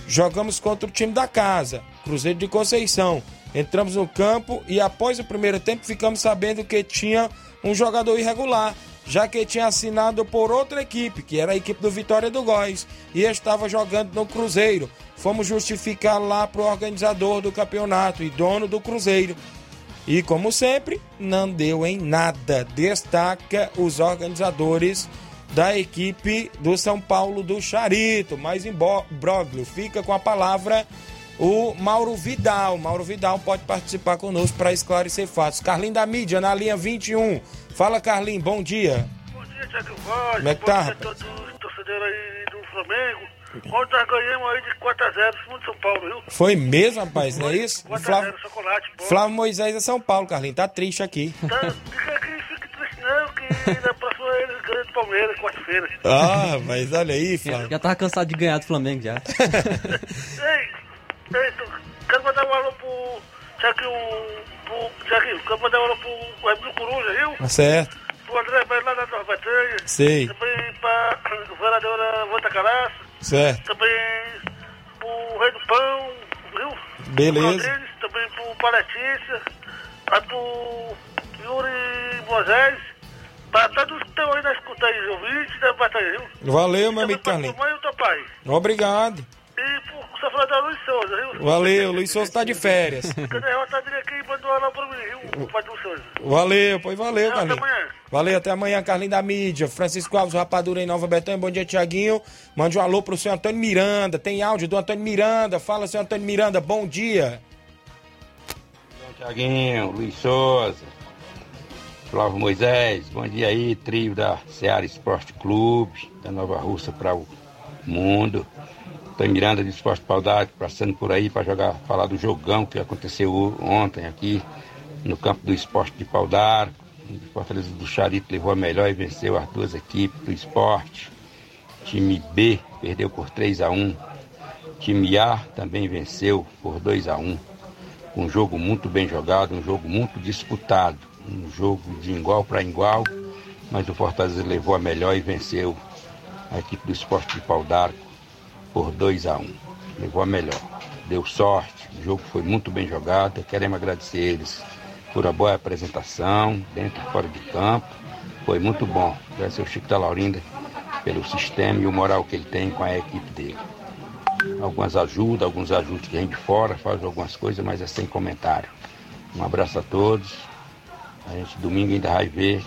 Jogamos contra o time da casa, Cruzeiro de Conceição. Entramos no campo e após o primeiro tempo ficamos sabendo que tinha um jogador irregular, já que tinha assinado por outra equipe, que era a equipe do Vitória do Góis, e estava jogando no Cruzeiro. Fomos justificar lá para o organizador do campeonato e dono do Cruzeiro. E como sempre, não deu em nada. Destaca os organizadores da equipe do São Paulo do Charito. Mas em Broglio fica com a palavra o Mauro Vidal. Mauro Vidal pode participar conosco para esclarecer fatos. Carlinho da mídia na linha 21. Fala, Carlinho, bom dia. Bom dia, Tiago Voz. Como é que tá, Bom dia a todos os torcedores aí do Flamengo. Ontem nós ganhamos aí de 4x0 em cima de São Paulo, viu? Foi mesmo, rapaz, não é isso? 4x0, Flávio, chocolate, bom. Flávio Moisés é São Paulo, Carlinho. Tá triste aqui. Tá, fica aqui, fique triste não, que na próxima eles ganham do Palmeiras, quarta-feira. Ah, mas olha aí, Flávio. Já tava cansado de ganhar do Flamengo já. Ei, ei, tu, quero mandar um alô pro Tiaguinho, pro Tiaguinho, quero mandar um alô pro Raimundo Coruja, viu? Tá certo. Pro André Bairro lá da Nova Batanha. Sei. Também pra vereadora Vanta Caraça. Certo. Também pro Rei do Pão, viu? Beleza. Rodrigues, também pro Paletícia, a do Yuri Moisés, pra todos que estão aí na escuta aí, ouvintes da batalha, viu? Valeu, meu amigo Carlinhos. mãe e teu pai. Obrigado. E pro sofredor Luiz Souza, viu? Valeu, Luiz Souza tá de férias. Cadê rotadinha aqui e mandou lá pra mim, viu? O pai do Souza. Valeu, pois valeu, Até Carlinhos. amanhã. Valeu, até amanhã, Carlinhos da mídia. Francisco Alves Rapadura em Nova Betânia. Bom dia, Tiaguinho. Mande um alô pro senhor Antônio Miranda. Tem áudio do Antônio Miranda. Fala, senhor Antônio Miranda. Bom dia. Tiaguinho, Luiz Souza, Flávio Moisés, bom dia aí, trio da Seara Esporte Clube, da Nova Russa para o mundo. Tô Miranda de Esporte Paudade, passando por aí para jogar, falar do jogão que aconteceu ontem aqui no campo do esporte de Paudar. O Fortaleza do Charito levou a melhor e venceu as duas equipes do esporte. Time B perdeu por 3 a 1 Time A também venceu por 2 a 1 Um jogo muito bem jogado, um jogo muito disputado. Um jogo de igual para igual, mas o Fortaleza levou a melhor e venceu a equipe do esporte de Pau d'Arco por 2 a 1 Levou a melhor. Deu sorte, o jogo foi muito bem jogado. Queremos agradecer eles por a boa apresentação, dentro e fora de campo. Foi muito bom. Agradecer ao Chico da Laurinda pelo sistema e o moral que ele tem com a equipe dele. Algumas ajudas, alguns ajustes que vem de fora, faz algumas coisas, mas é sem comentário. Um abraço a todos. A gente domingo ainda vai ver.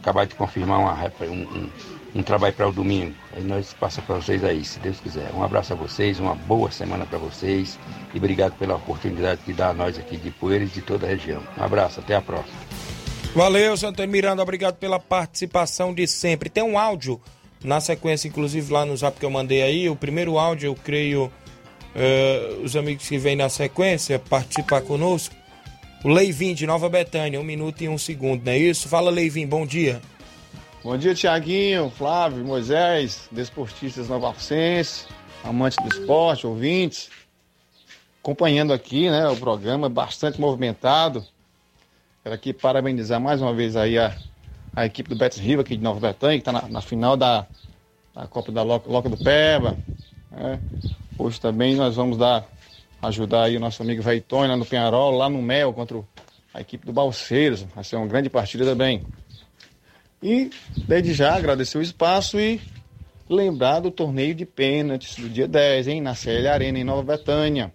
Acabar de confirmar uma, um, um, um trabalho para o domingo. Aí nós passamos para vocês aí, se Deus quiser. Um abraço a vocês, uma boa semana para vocês e obrigado pela oportunidade que dá a nós aqui de Poeiras e de toda a região. Um abraço, até a próxima. Valeu, Santana Miranda, obrigado pela participação de sempre. Tem um áudio na sequência, inclusive lá no zap que eu mandei aí. O primeiro áudio, eu creio, uh, os amigos que vêm na sequência participar conosco. O Leivin de Nova Betânia, um minuto e um segundo, não é isso? Fala, Leivin, bom dia. Bom dia, Tiaguinho, Flávio, Moisés, desportistas novacenses, amantes do esporte, ouvintes. Acompanhando aqui, né, o programa bastante movimentado. Quero aqui parabenizar mais uma vez aí a, a equipe do Betis Riva aqui de Nova Betânia, que está na, na, final da, da Copa da Loca, Loca do Peba. Né? Hoje também nós vamos dar, ajudar aí o nosso amigo Veitone lá no Penharol, lá no Mel, contra a equipe do Balseiros. Vai ser uma grande partida também. E desde já agradecer o espaço e lembrar do torneio de pênaltis do dia 10, hein, na CL Arena em Nova Betânia.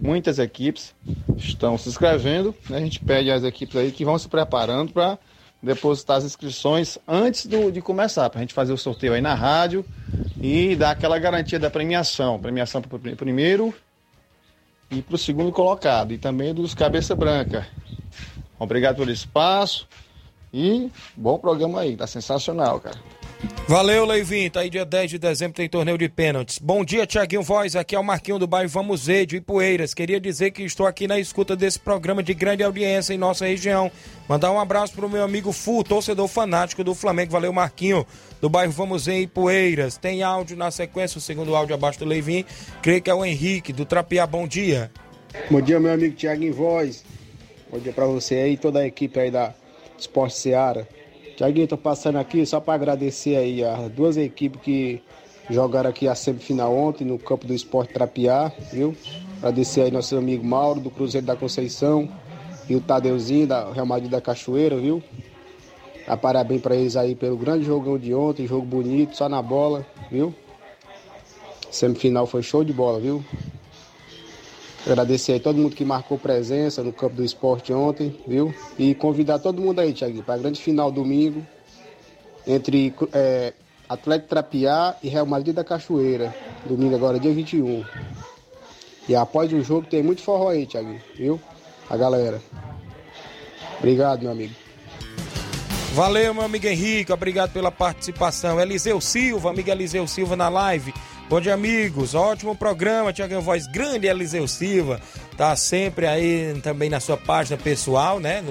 Muitas equipes estão se inscrevendo, né? a gente pede às equipes aí que vão se preparando para depositar as inscrições antes do, de começar, para a gente fazer o sorteio aí na rádio e dar aquela garantia da premiação. Premiação para o primeiro e para o segundo colocado, e também dos cabeça branca. Obrigado pelo espaço e bom programa aí, tá sensacional, cara. Valeu, Leivin. Tá aí dia 10 de dezembro, tem torneio de pênaltis. Bom dia, Tiaguinho Voz. Aqui é o Marquinho do bairro Vamos Ver, de Ipueiras. Queria dizer que estou aqui na escuta desse programa de grande audiência em nossa região. Mandar um abraço pro meu amigo Fu, torcedor fanático do Flamengo. Valeu, Marquinho, do bairro Vamos Ver, Ipueiras. Tem áudio na sequência, o segundo áudio abaixo do Leivin. Creio que é o Henrique, do Trapiá. Bom dia. Bom dia, meu amigo Tiaguinho Voz. Bom dia pra você aí, toda a equipe aí da Esporte Seara. Tiaguinho, tô passando aqui só para agradecer aí as duas equipes que jogaram aqui a semifinal ontem no campo do Esporte Trapiá, viu? Agradecer aí nosso amigo Mauro do Cruzeiro da Conceição e o Tadeuzinho da Real Madrid da Cachoeira, viu? Dá parabéns para eles aí pelo grande jogão de ontem, jogo bonito, só na bola, viu? Semifinal foi show de bola, viu? Agradecer aí todo mundo que marcou presença no campo do esporte ontem, viu? E convidar todo mundo aí, Thiago, para a grande final domingo entre é, Atlético Trapiá e Real Madrid da Cachoeira. Domingo agora, dia 21. E após o jogo tem muito forró aí, Thiago, viu? A galera. Obrigado, meu amigo. Valeu, meu amigo Henrique, obrigado pela participação. Eliseu Silva, amigo Eliseu Silva na live. Bom dia, amigos. Ótimo programa, Tiago Voz. Grande Eliseu Silva. Tá sempre aí também na sua página pessoal, né?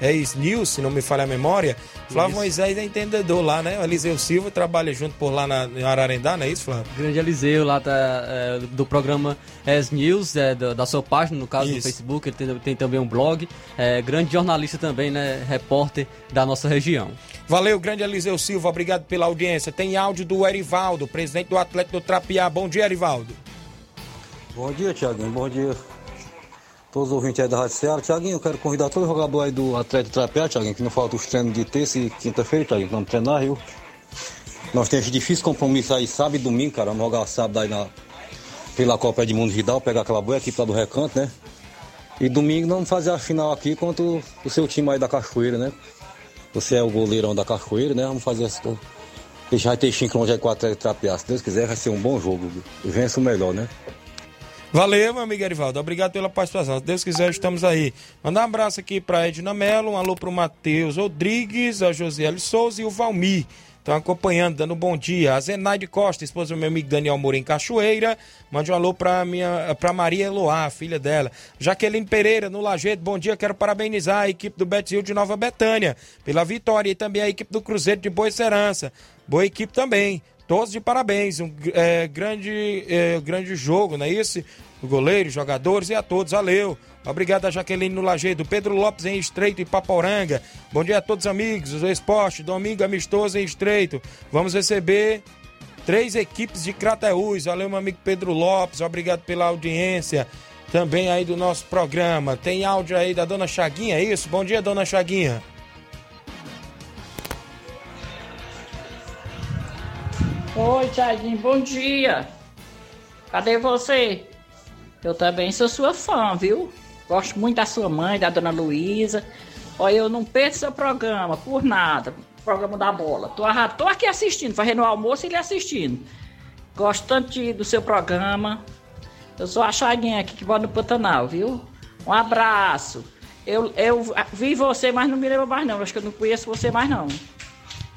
É News, se não me falha a memória. Flávio Moisés é entendedor lá, né? O Eliseu Silva trabalha junto por lá na, em Ararendá, não é isso, Flávio? Grande Eliseu lá tá, é, do programa Es News, é, da, da, sua página, no caso, isso. no Facebook. Ele tem, tem, também um blog. É, grande jornalista também, né? Repórter da nossa região. Valeu, grande Eliseu Silva, obrigado pela audiência. Tem áudio do Erivaldo, presidente do Atlético do Trapiá. Bom dia, Erivaldo. Bom dia, Tiaguinho. Bom dia. Todos os ouvintes aí da Rádio Ceará. Tiaguinho, eu quero convidar todo jogador aí do Atlético Trapiá, Tiaguinho, que não falta os treinos de terça e quinta-feira, Tiaguinho, vamos treinar, viu? Nós temos difícil compromisso aí sábado e domingo, cara. Vamos jogar sábado aí na, pela Copa Edmundo Vidal, pegar aquela boa equipe lá do Recanto, né? E domingo nós vamos fazer a final aqui contra o, o seu time aí da Cachoeira, né? Você é o goleirão da Cachoeira, né? Vamos fazer essa. Deixar ter cinco longe aí com o Atlético Trapear. Se Deus quiser, vai ser um bom jogo. Vence o melhor, né? Valeu, meu amigo Erivaldo. Obrigado pela participação. Se Deus quiser, estamos aí. Mandar um abraço aqui para Edna Mello, um alô para o Matheus Rodrigues, a Josiele Souza e o Valmir. Estão acompanhando, dando um bom dia. A Zenaide Costa, esposa do meu amigo Daniel Moura em Cachoeira. Mande um alô para minha para Maria Eloá, filha dela. Jaqueline Pereira, no Lajeito, bom dia. Quero parabenizar a equipe do Betzil de Nova Betânia pela vitória e também a equipe do Cruzeiro de Boa Serança. Boa equipe também. Todos de parabéns. Um é, grande, é, grande jogo, não é isso? O goleiro, jogadores e a todos. Valeu. Obrigado a Jaqueline no Lajeado, Pedro Lopes em Estreito e Paporanga. Bom dia a todos amigos do esporte, domingo amistoso em Estreito. Vamos receber três equipes de Crateús. Valeu, meu amigo Pedro Lopes, obrigado pela audiência também aí do nosso programa. Tem áudio aí da dona Chaguinha, é isso? Bom dia, dona Chaguinha. Oi, Tiaguinho, bom dia. Cadê você? Eu também sou sua fã, viu? Gosto muito da sua mãe, da dona Luísa. Olha, eu não perco seu programa por nada. Programa da bola. Tô, tô aqui assistindo, fazendo o almoço e ele assistindo. Gosto tanto de, do seu programa. Eu sou a Chaguinha aqui que mora no Pantanal, viu? Um abraço. Eu, eu vi você, mas não me lembro mais não. Acho que eu não conheço você mais não.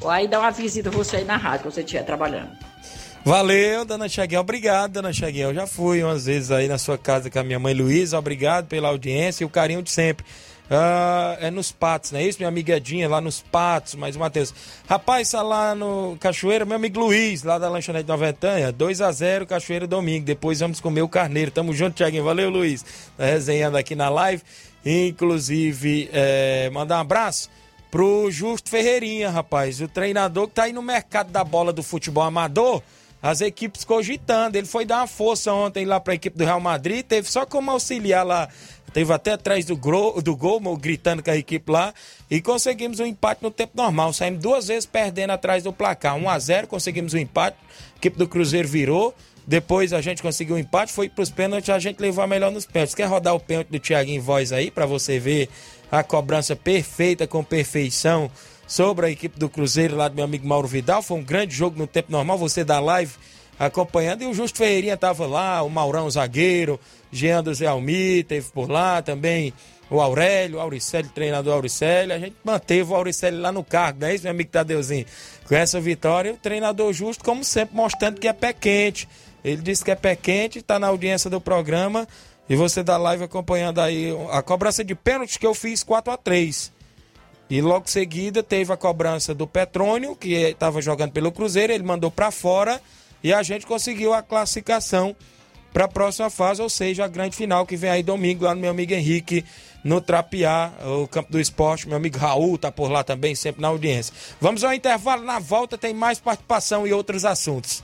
Ou aí dá uma visita você aí na rádio, quando você estiver trabalhando. Valeu, dona Chaguel. Obrigado, dona Chaguel. Já fui umas vezes aí na sua casa com a minha mãe Luísa. Obrigado pela audiência e o carinho de sempre. Ah, é nos Patos, não é isso? Minha amiga Edinha, lá nos Patos, mais uma vez. Rapaz, tá lá no Cachoeira, meu amigo Luiz, lá da Lanchonete Noventanha, 2 a 0 Cachoeira domingo. Depois vamos comer o carneiro. Tamo junto, Tiaguinho. Valeu, Luiz. Tá resenhando aqui na live. Inclusive, é, mandar um abraço pro Justo Ferreirinha, rapaz. O treinador que tá aí no mercado da bola do futebol amador as equipes cogitando. Ele foi dar uma força ontem lá para a equipe do Real Madrid, teve só como auxiliar lá. Teve até atrás do, gro, do gol, gritando com a equipe lá. E conseguimos um empate no tempo normal. Saímos duas vezes perdendo atrás do placar. 1 a 0 conseguimos o um empate. A equipe do Cruzeiro virou. Depois a gente conseguiu um empate. Foi para os pênaltis. A gente levou a melhor nos pênaltis. Quer rodar o pênalti do Thiaguinho Voz aí para você ver a cobrança perfeita, com perfeição sobre a equipe do Cruzeiro lá do meu amigo Mauro Vidal. Foi um grande jogo no tempo normal, você da live acompanhando. E o Justo Ferreirinha estava lá, o Maurão zagueiro, Jean do Zé Almi teve por lá também. O Aurélio, o Auricélio, treinador Auricélio, a gente manteve o Auricélio lá no cargo, não é isso, meu amigo Tadeuzinho? Com essa vitória, o treinador justo, como sempre, mostrando que é pé quente. Ele disse que é pé quente, está na audiência do programa. E você da live acompanhando aí a cobrança de pênalti que eu fiz 4 a 3 e logo seguida teve a cobrança do Petrônio, que estava jogando pelo Cruzeiro, ele mandou para fora e a gente conseguiu a classificação para a próxima fase, ou seja, a grande final que vem aí domingo lá no meu amigo Henrique, no Trapiá, o campo do esporte. Meu amigo Raul tá por lá também, sempre na audiência. Vamos ao intervalo, na volta tem mais participação e outros assuntos.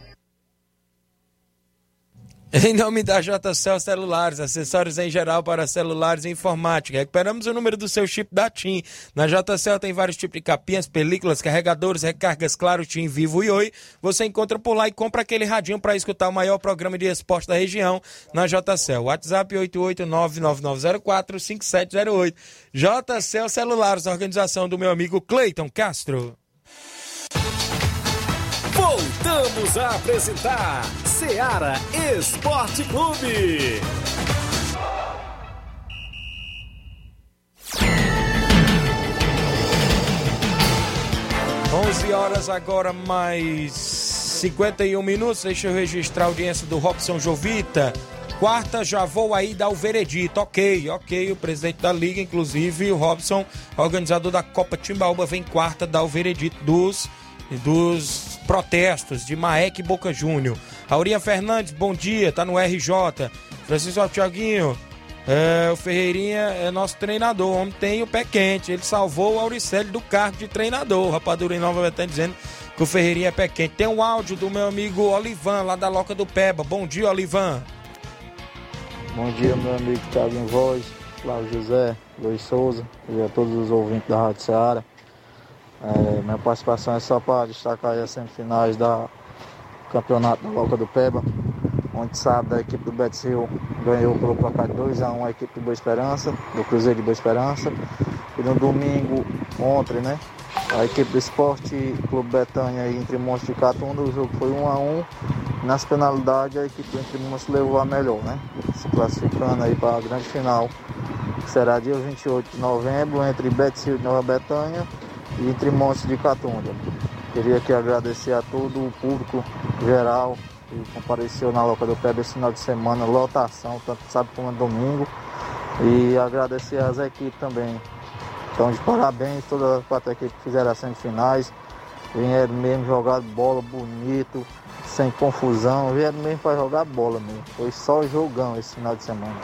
Em nome da JCL Celulares, acessórios em geral para celulares e informática. Recuperamos o número do seu chip da TIM. Na JCL tem vários tipos de capinhas, películas, carregadores, recargas, claro, TIM, Vivo e Oi. Você encontra por lá e compra aquele radinho para escutar o maior programa de esporte da região na JCL. WhatsApp 88999045708. JCL Celulares, organização do meu amigo Cleiton Castro. Voltamos a apresentar Seara Esporte Clube. 11 horas agora mais 51 minutos. Deixa eu registrar a audiência do Robson Jovita. Quarta, já vou aí dar o veredito. Ok, ok. O presidente da liga, inclusive, o Robson, organizador da Copa Timbaúba, vem quarta dar o veredito dos dos protestos de Maek Boca Júnior. Aurinha Fernandes, bom dia, tá no RJ. Francisco Tiaguinho, é, o Ferreirinha é nosso treinador. O homem tem o pé quente. Ele salvou o Auricélio do cargo de treinador. O Rapadura em Nova Betânia dizendo que o Ferreirinha é pé quente. Tem um áudio do meu amigo Olivan, lá da Loca do Peba. Bom dia, Olivan. Bom dia, meu amigo Thiago em Voz, Flávio José, Luiz Souza e a todos os ouvintes da Rádio Seara. É, minha participação é só para destacar as semifinais da campeonato da Loca do Peba. Onde sábado a equipe do Betis ganhou pelo placar de 2x1 a equipe do Boa Esperança, do Cruzeiro de Boa Esperança. E no domingo, ontem, né? A equipe do Esporte Clube Betânia e Entre Montes de Catunda, o jogo foi 1x1. Nas penalidades a equipe do Entre Montes levou a melhor, né? Se classificando aí para a grande final, que será dia 28 de novembro, entre Betis de Nova Betânia e Entre Montes de Catunda. Queria aqui agradecer a todo o público geral que compareceu na Loca do Pé esse final de semana, lotação, tanto sábado como domingo. E agradecer às equipes também. Então, de parabéns, todas as quatro equipes que fizeram as semifinais. Vieram mesmo jogar bola bonito, sem confusão. Vieram mesmo para jogar bola mesmo. Foi só jogão esse final de semana.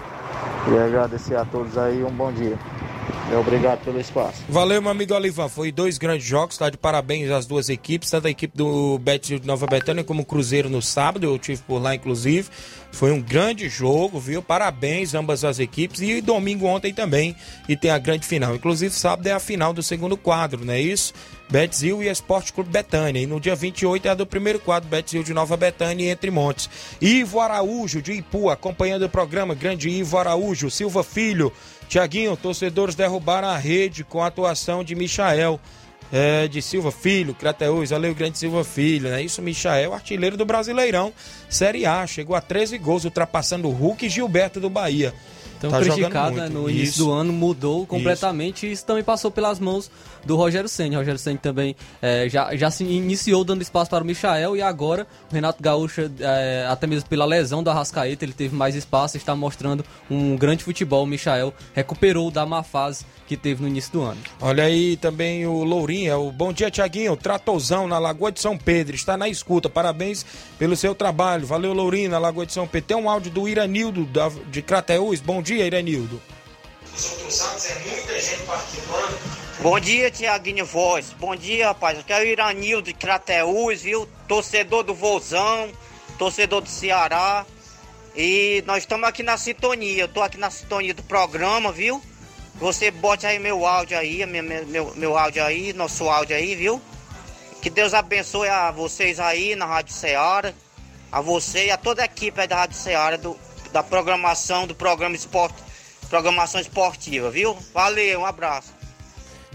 E agradecer a todos aí, um bom dia. E obrigado pelo espaço. Valeu, meu amigo Olivan. Foi dois grandes jogos, tá? De parabéns às duas equipes, tanto a equipe do Betis de Nova Betânia como o Cruzeiro no sábado. Eu tive por lá, inclusive. Foi um grande jogo, viu? Parabéns ambas as equipes. E domingo ontem também. E tem a grande final. Inclusive, sábado é a final do segundo quadro, não é isso? Betzil e Esporte Clube Betânia. E no dia 28 é a do primeiro quadro, Betzil de Nova Betânia e Entre Montes. Ivo Araújo, de Ipu, acompanhando o programa. Grande Ivo Araújo, Silva Filho. Tiaguinho, torcedores derrubaram a rede com a atuação de Michael. É, de Silva Filho, Crateus, valeu, grande Silva Filho, né? Isso, Michael, artilheiro do Brasileirão, Série A, chegou a 13 gols, ultrapassando o Hulk e Gilberto do Bahia. Então, Tá né, no início Isso. do ano, mudou completamente e isso também passou pelas mãos do Rogério Senna. Rogério Senna também eh, já, já se iniciou dando espaço para o Michael e agora o Renato Gaúcho, eh, até mesmo pela lesão do Arrascaeta, ele teve mais espaço e está mostrando um grande futebol. O Michael recuperou da má fase que teve no início do ano. Olha aí também o Lourinho, é o bom dia Tiaguinho, Tratozão na Lagoa de São Pedro, está na escuta, parabéns pelo seu trabalho, valeu Lourinho na Lagoa de São Pedro. Tem um áudio do Iranildo da- de Crateús, bom dia Iranildo. Bom dia, Tiaguinho Voz. Bom dia, rapaz. Aqui é o Iranil de Crateús, viu? Torcedor do Vozão, torcedor do Ceará. E nós estamos aqui na sintonia. Eu tô aqui na sintonia do programa, viu? Você bote aí meu áudio aí, meu, meu, meu áudio aí, nosso áudio aí, viu? Que Deus abençoe a vocês aí na Rádio Ceará, a você e a toda a equipe aí da Rádio Ceará, do, da programação, do programa esporte, programação esportiva, viu? Valeu, um abraço.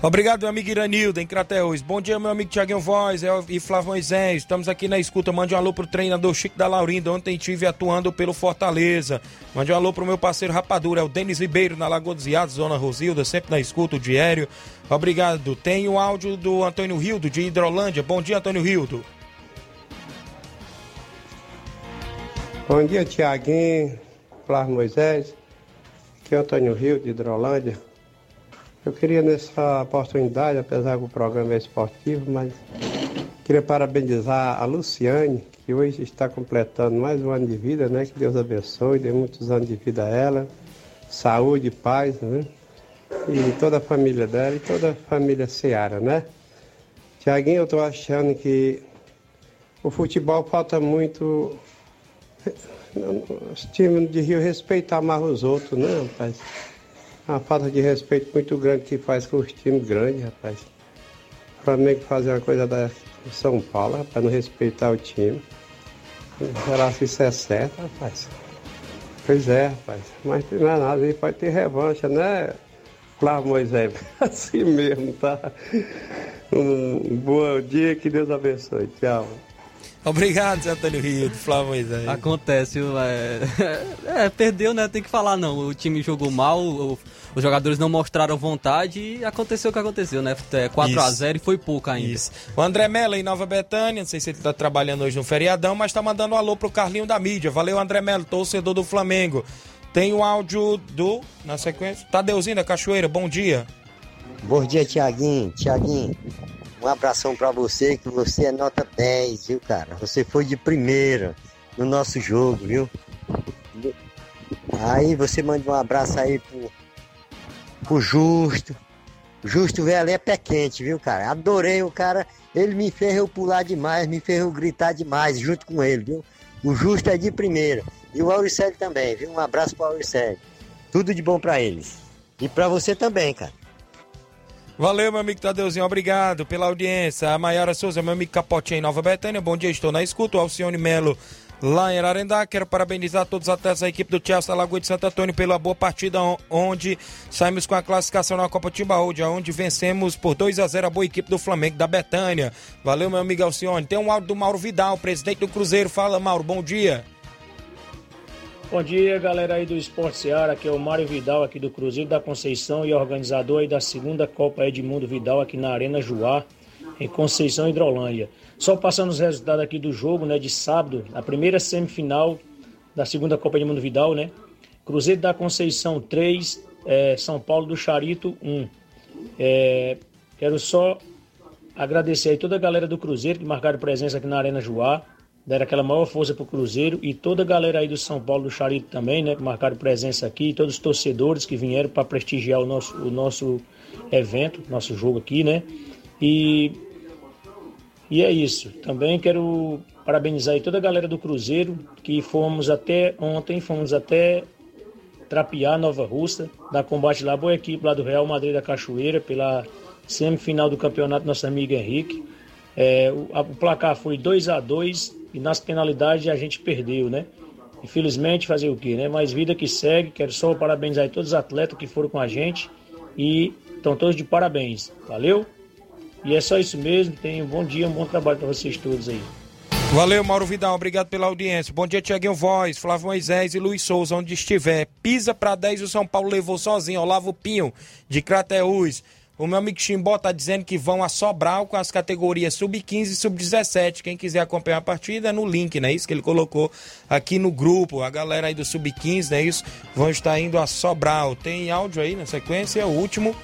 Obrigado, meu amigo Iranildo, em Crateús. Bom dia, meu amigo Tiaguinho Voz El- e Flávio Moisés. Estamos aqui na escuta. Mande um alô pro treinador Chico da Laurinda. Ontem estive atuando pelo Fortaleza. Mande um alô pro meu parceiro Rapadura, é o Denis Ribeiro, na Lagoa dos Iados, Zona Rosilda, sempre na escuta, o diário. Obrigado. Tem o áudio do Antônio Rildo, de Hidrolândia. Bom dia, Antônio Rildo. Bom dia, Tiaguinho, Flávio Moisés. Aqui é Antônio Rio, de Hidrolândia. Eu queria, nessa oportunidade, apesar que o programa é esportivo, mas queria parabenizar a Luciane, que hoje está completando mais um ano de vida, né? Que Deus abençoe, dê muitos anos de vida a ela, saúde, paz, né? E toda a família dela e toda a família Seara, né? Tiaguinho, eu estou achando que o futebol falta muito os times de Rio respeitar mais os outros, né, rapaz? Uma falta de respeito muito grande que faz com os times grandes, rapaz. O Flamengo fazer uma coisa da São Paulo, rapaz, não respeitar o time. Será se isso é certo, rapaz? Pois é, rapaz. Mas não é nada, aí pode ter revancha, né, Flávio Moisés? Assim mesmo, tá? Um bom dia, que Deus abençoe. Tchau. Obrigado, Zé Antônio Rildo, Flávio Moisés. Acontece, viu? é, é, perdeu, né? Tem que falar, não. O time jogou mal, o- os jogadores não mostraram vontade e aconteceu o que aconteceu, né? É, 4x0 e foi pouco ainda. Isso. O André Mello em Nova Betânia, não sei se ele tá trabalhando hoje no feriadão, mas tá mandando um alô pro Carlinho da mídia. Valeu, André Mello, torcedor do Flamengo. Tem o áudio do, na sequência, Tadeuzinho da Cachoeira, bom dia. Bom dia, Tiaguinho. Tiaguinho, um abração pra você, que você é nota 10, viu, cara? Você foi de primeira no nosso jogo, viu? Aí você manda um abraço aí pro, pro Justo. Justo velho é pé quente, viu, cara? Adorei o cara. Ele me fez eu pular demais, me fez eu gritar demais junto com ele, viu? O Justo é de primeira. E o Auricélio também, viu? Um abraço pro Auricélio. Tudo de bom pra eles. E pra você também, cara. Valeu, meu amigo Tadeuzinho, obrigado pela audiência. A Maiara Souza, meu amigo Capotinha em Nova Betânia, bom dia, estou na escuta. O Alcione Melo lá em Ararendá. Quero parabenizar todos os atletas da equipe do Chelsea Lagoa de Santo Antônio pela boa partida onde saímos com a classificação na Copa Timbaúde, onde vencemos por 2 a 0 a boa equipe do Flamengo da Betânia. Valeu, meu amigo Alcione. Tem um áudio do Mauro Vidal, presidente do Cruzeiro. Fala, Mauro, bom dia. Bom dia, galera aí do Esporte Seara, aqui é o Mário Vidal aqui do Cruzeiro da Conceição e organizador aí da segunda Copa Edmundo Vidal aqui na Arena Juá, em Conceição Hidrolândia. Só passando os resultados aqui do jogo, né, de sábado, a primeira semifinal da segunda Copa Edmundo Vidal, né? Cruzeiro da Conceição 3, é, São Paulo do Charito 1. É, quero só agradecer aí toda a galera do Cruzeiro que marcaram presença aqui na Arena Juá deram aquela maior força pro Cruzeiro e toda a galera aí do São Paulo do Charito também, né, que marcaram presença aqui, todos os torcedores que vieram para prestigiar o nosso, o nosso evento, nosso jogo aqui, né? E e é isso. Também quero parabenizar aí toda a galera do Cruzeiro que fomos até ontem, fomos até Trapiá, Nova Russa, da combate lá, boa equipe lá do Real Madrid da Cachoeira, pela semifinal do campeonato nosso amigo Henrique. É, o, a, o placar foi 2 a 2 e nas penalidades a gente perdeu, né? Infelizmente, fazer o quê, né? Mas vida que segue, quero só parabenizar todos os atletas que foram com a gente e estão todos de parabéns, valeu? E é só isso mesmo, tenham um bom dia, um bom trabalho para vocês todos aí. Valeu, Mauro Vidal, obrigado pela audiência. Bom dia, Tiaguinho Voz, Flávio Moisés e Luiz Souza, onde estiver. Pisa para 10 o São Paulo levou sozinho, Olavo Pinho, de Crateús. O meu amigo Chimbó tá dizendo que vão a Sobral com as categorias sub-15 e sub-17. Quem quiser acompanhar a partida é no link, não é isso que ele colocou aqui no grupo. A galera aí do sub-15, não é isso? Vão estar indo a Sobral. Tem áudio aí na sequência, o último.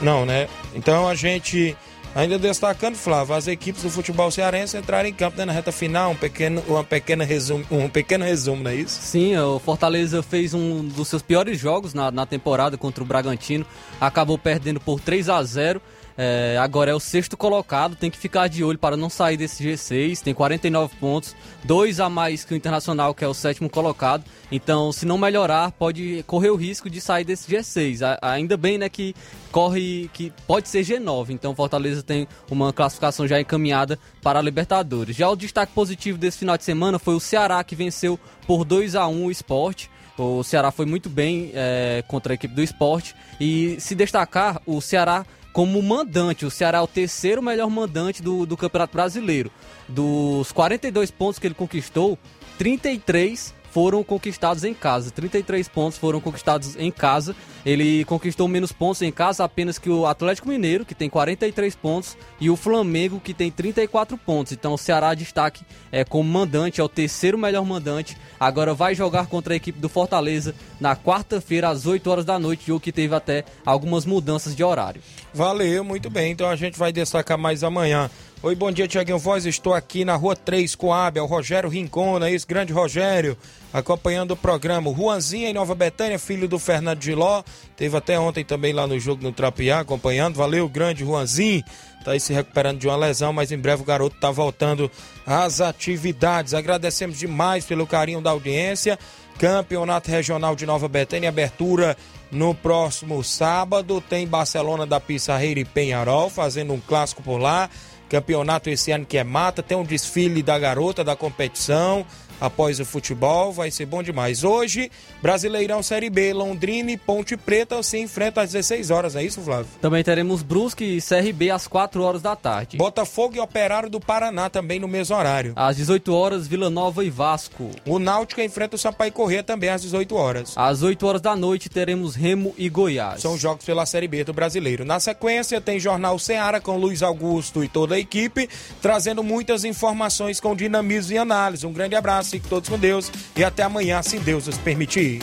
Não, né? Então a gente Ainda destacando, Flávio, as equipes do futebol cearense entraram em campo né, na reta final, um pequeno, uma pequena resumo, um pequeno resumo, não é isso? Sim, o Fortaleza fez um dos seus piores jogos na, na temporada contra o Bragantino, acabou perdendo por 3 a 0 é, agora é o sexto colocado, tem que ficar de olho para não sair desse G6. Tem 49 pontos, dois a mais que o Internacional, que é o sétimo colocado. Então, se não melhorar, pode correr o risco de sair desse G6. A, ainda bem, né, que corre que pode ser G9. Então, Fortaleza tem uma classificação já encaminhada para a Libertadores. Já o destaque positivo desse final de semana foi o Ceará que venceu por 2 a 1 o Esporte. O Ceará foi muito bem é, contra a equipe do esporte. E se destacar, o Ceará como mandante. O Ceará é o terceiro melhor mandante do, do Campeonato Brasileiro. Dos 42 pontos que ele conquistou, 33 foram conquistados em casa. 33 pontos foram conquistados em casa. Ele conquistou menos pontos em casa apenas que o Atlético Mineiro, que tem 43 pontos, e o Flamengo, que tem 34 pontos. Então o Ceará destaque é, como mandante, é o terceiro melhor mandante. Agora vai jogar contra a equipe do Fortaleza na quarta-feira, às 8 horas da noite, jogo que teve até algumas mudanças de horário. Valeu, muito bem. Então a gente vai destacar mais amanhã. Oi, bom dia, Tiaguinho Voz. Estou aqui na rua 3 com a Abel, Rogério Rincona, esse grande Rogério, acompanhando o programa. O Juanzinho em Nova Betânia, filho do Fernando Giló. Teve até ontem também lá no jogo no Trapiá, acompanhando. Valeu, grande Juanzinho. Tá aí se recuperando de uma lesão, mas em breve o garoto tá voltando às atividades. Agradecemos demais pelo carinho da audiência. Campeonato Regional de Nova Betânia, abertura no próximo sábado. Tem Barcelona da Pissarreira e Penharol fazendo um clássico por lá. Campeonato esse ano que é mata, tem um desfile da garota da competição após o futebol, vai ser bom demais. Hoje, Brasileirão Série B, Londrina e Ponte Preta se enfrentam às 16 horas, é isso, Flávio? Também teremos Brusque e CRB às 4 horas da tarde. Botafogo e Operário do Paraná também no mesmo horário. Às 18 horas, Vila Nova e Vasco. O Náutico enfrenta o Sampaio Corrêa também às 18 horas. Às 8 horas da noite teremos Remo e Goiás. São jogos pela Série B do Brasileiro. Na sequência tem Jornal Ceará com Luiz Augusto e toda a equipe, trazendo muitas informações com dinamismo e análise. Um grande abraço Fiquem todos com Deus e até amanhã, se Deus os permitir.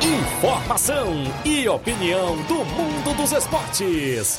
Informação e opinião do mundo dos esportes.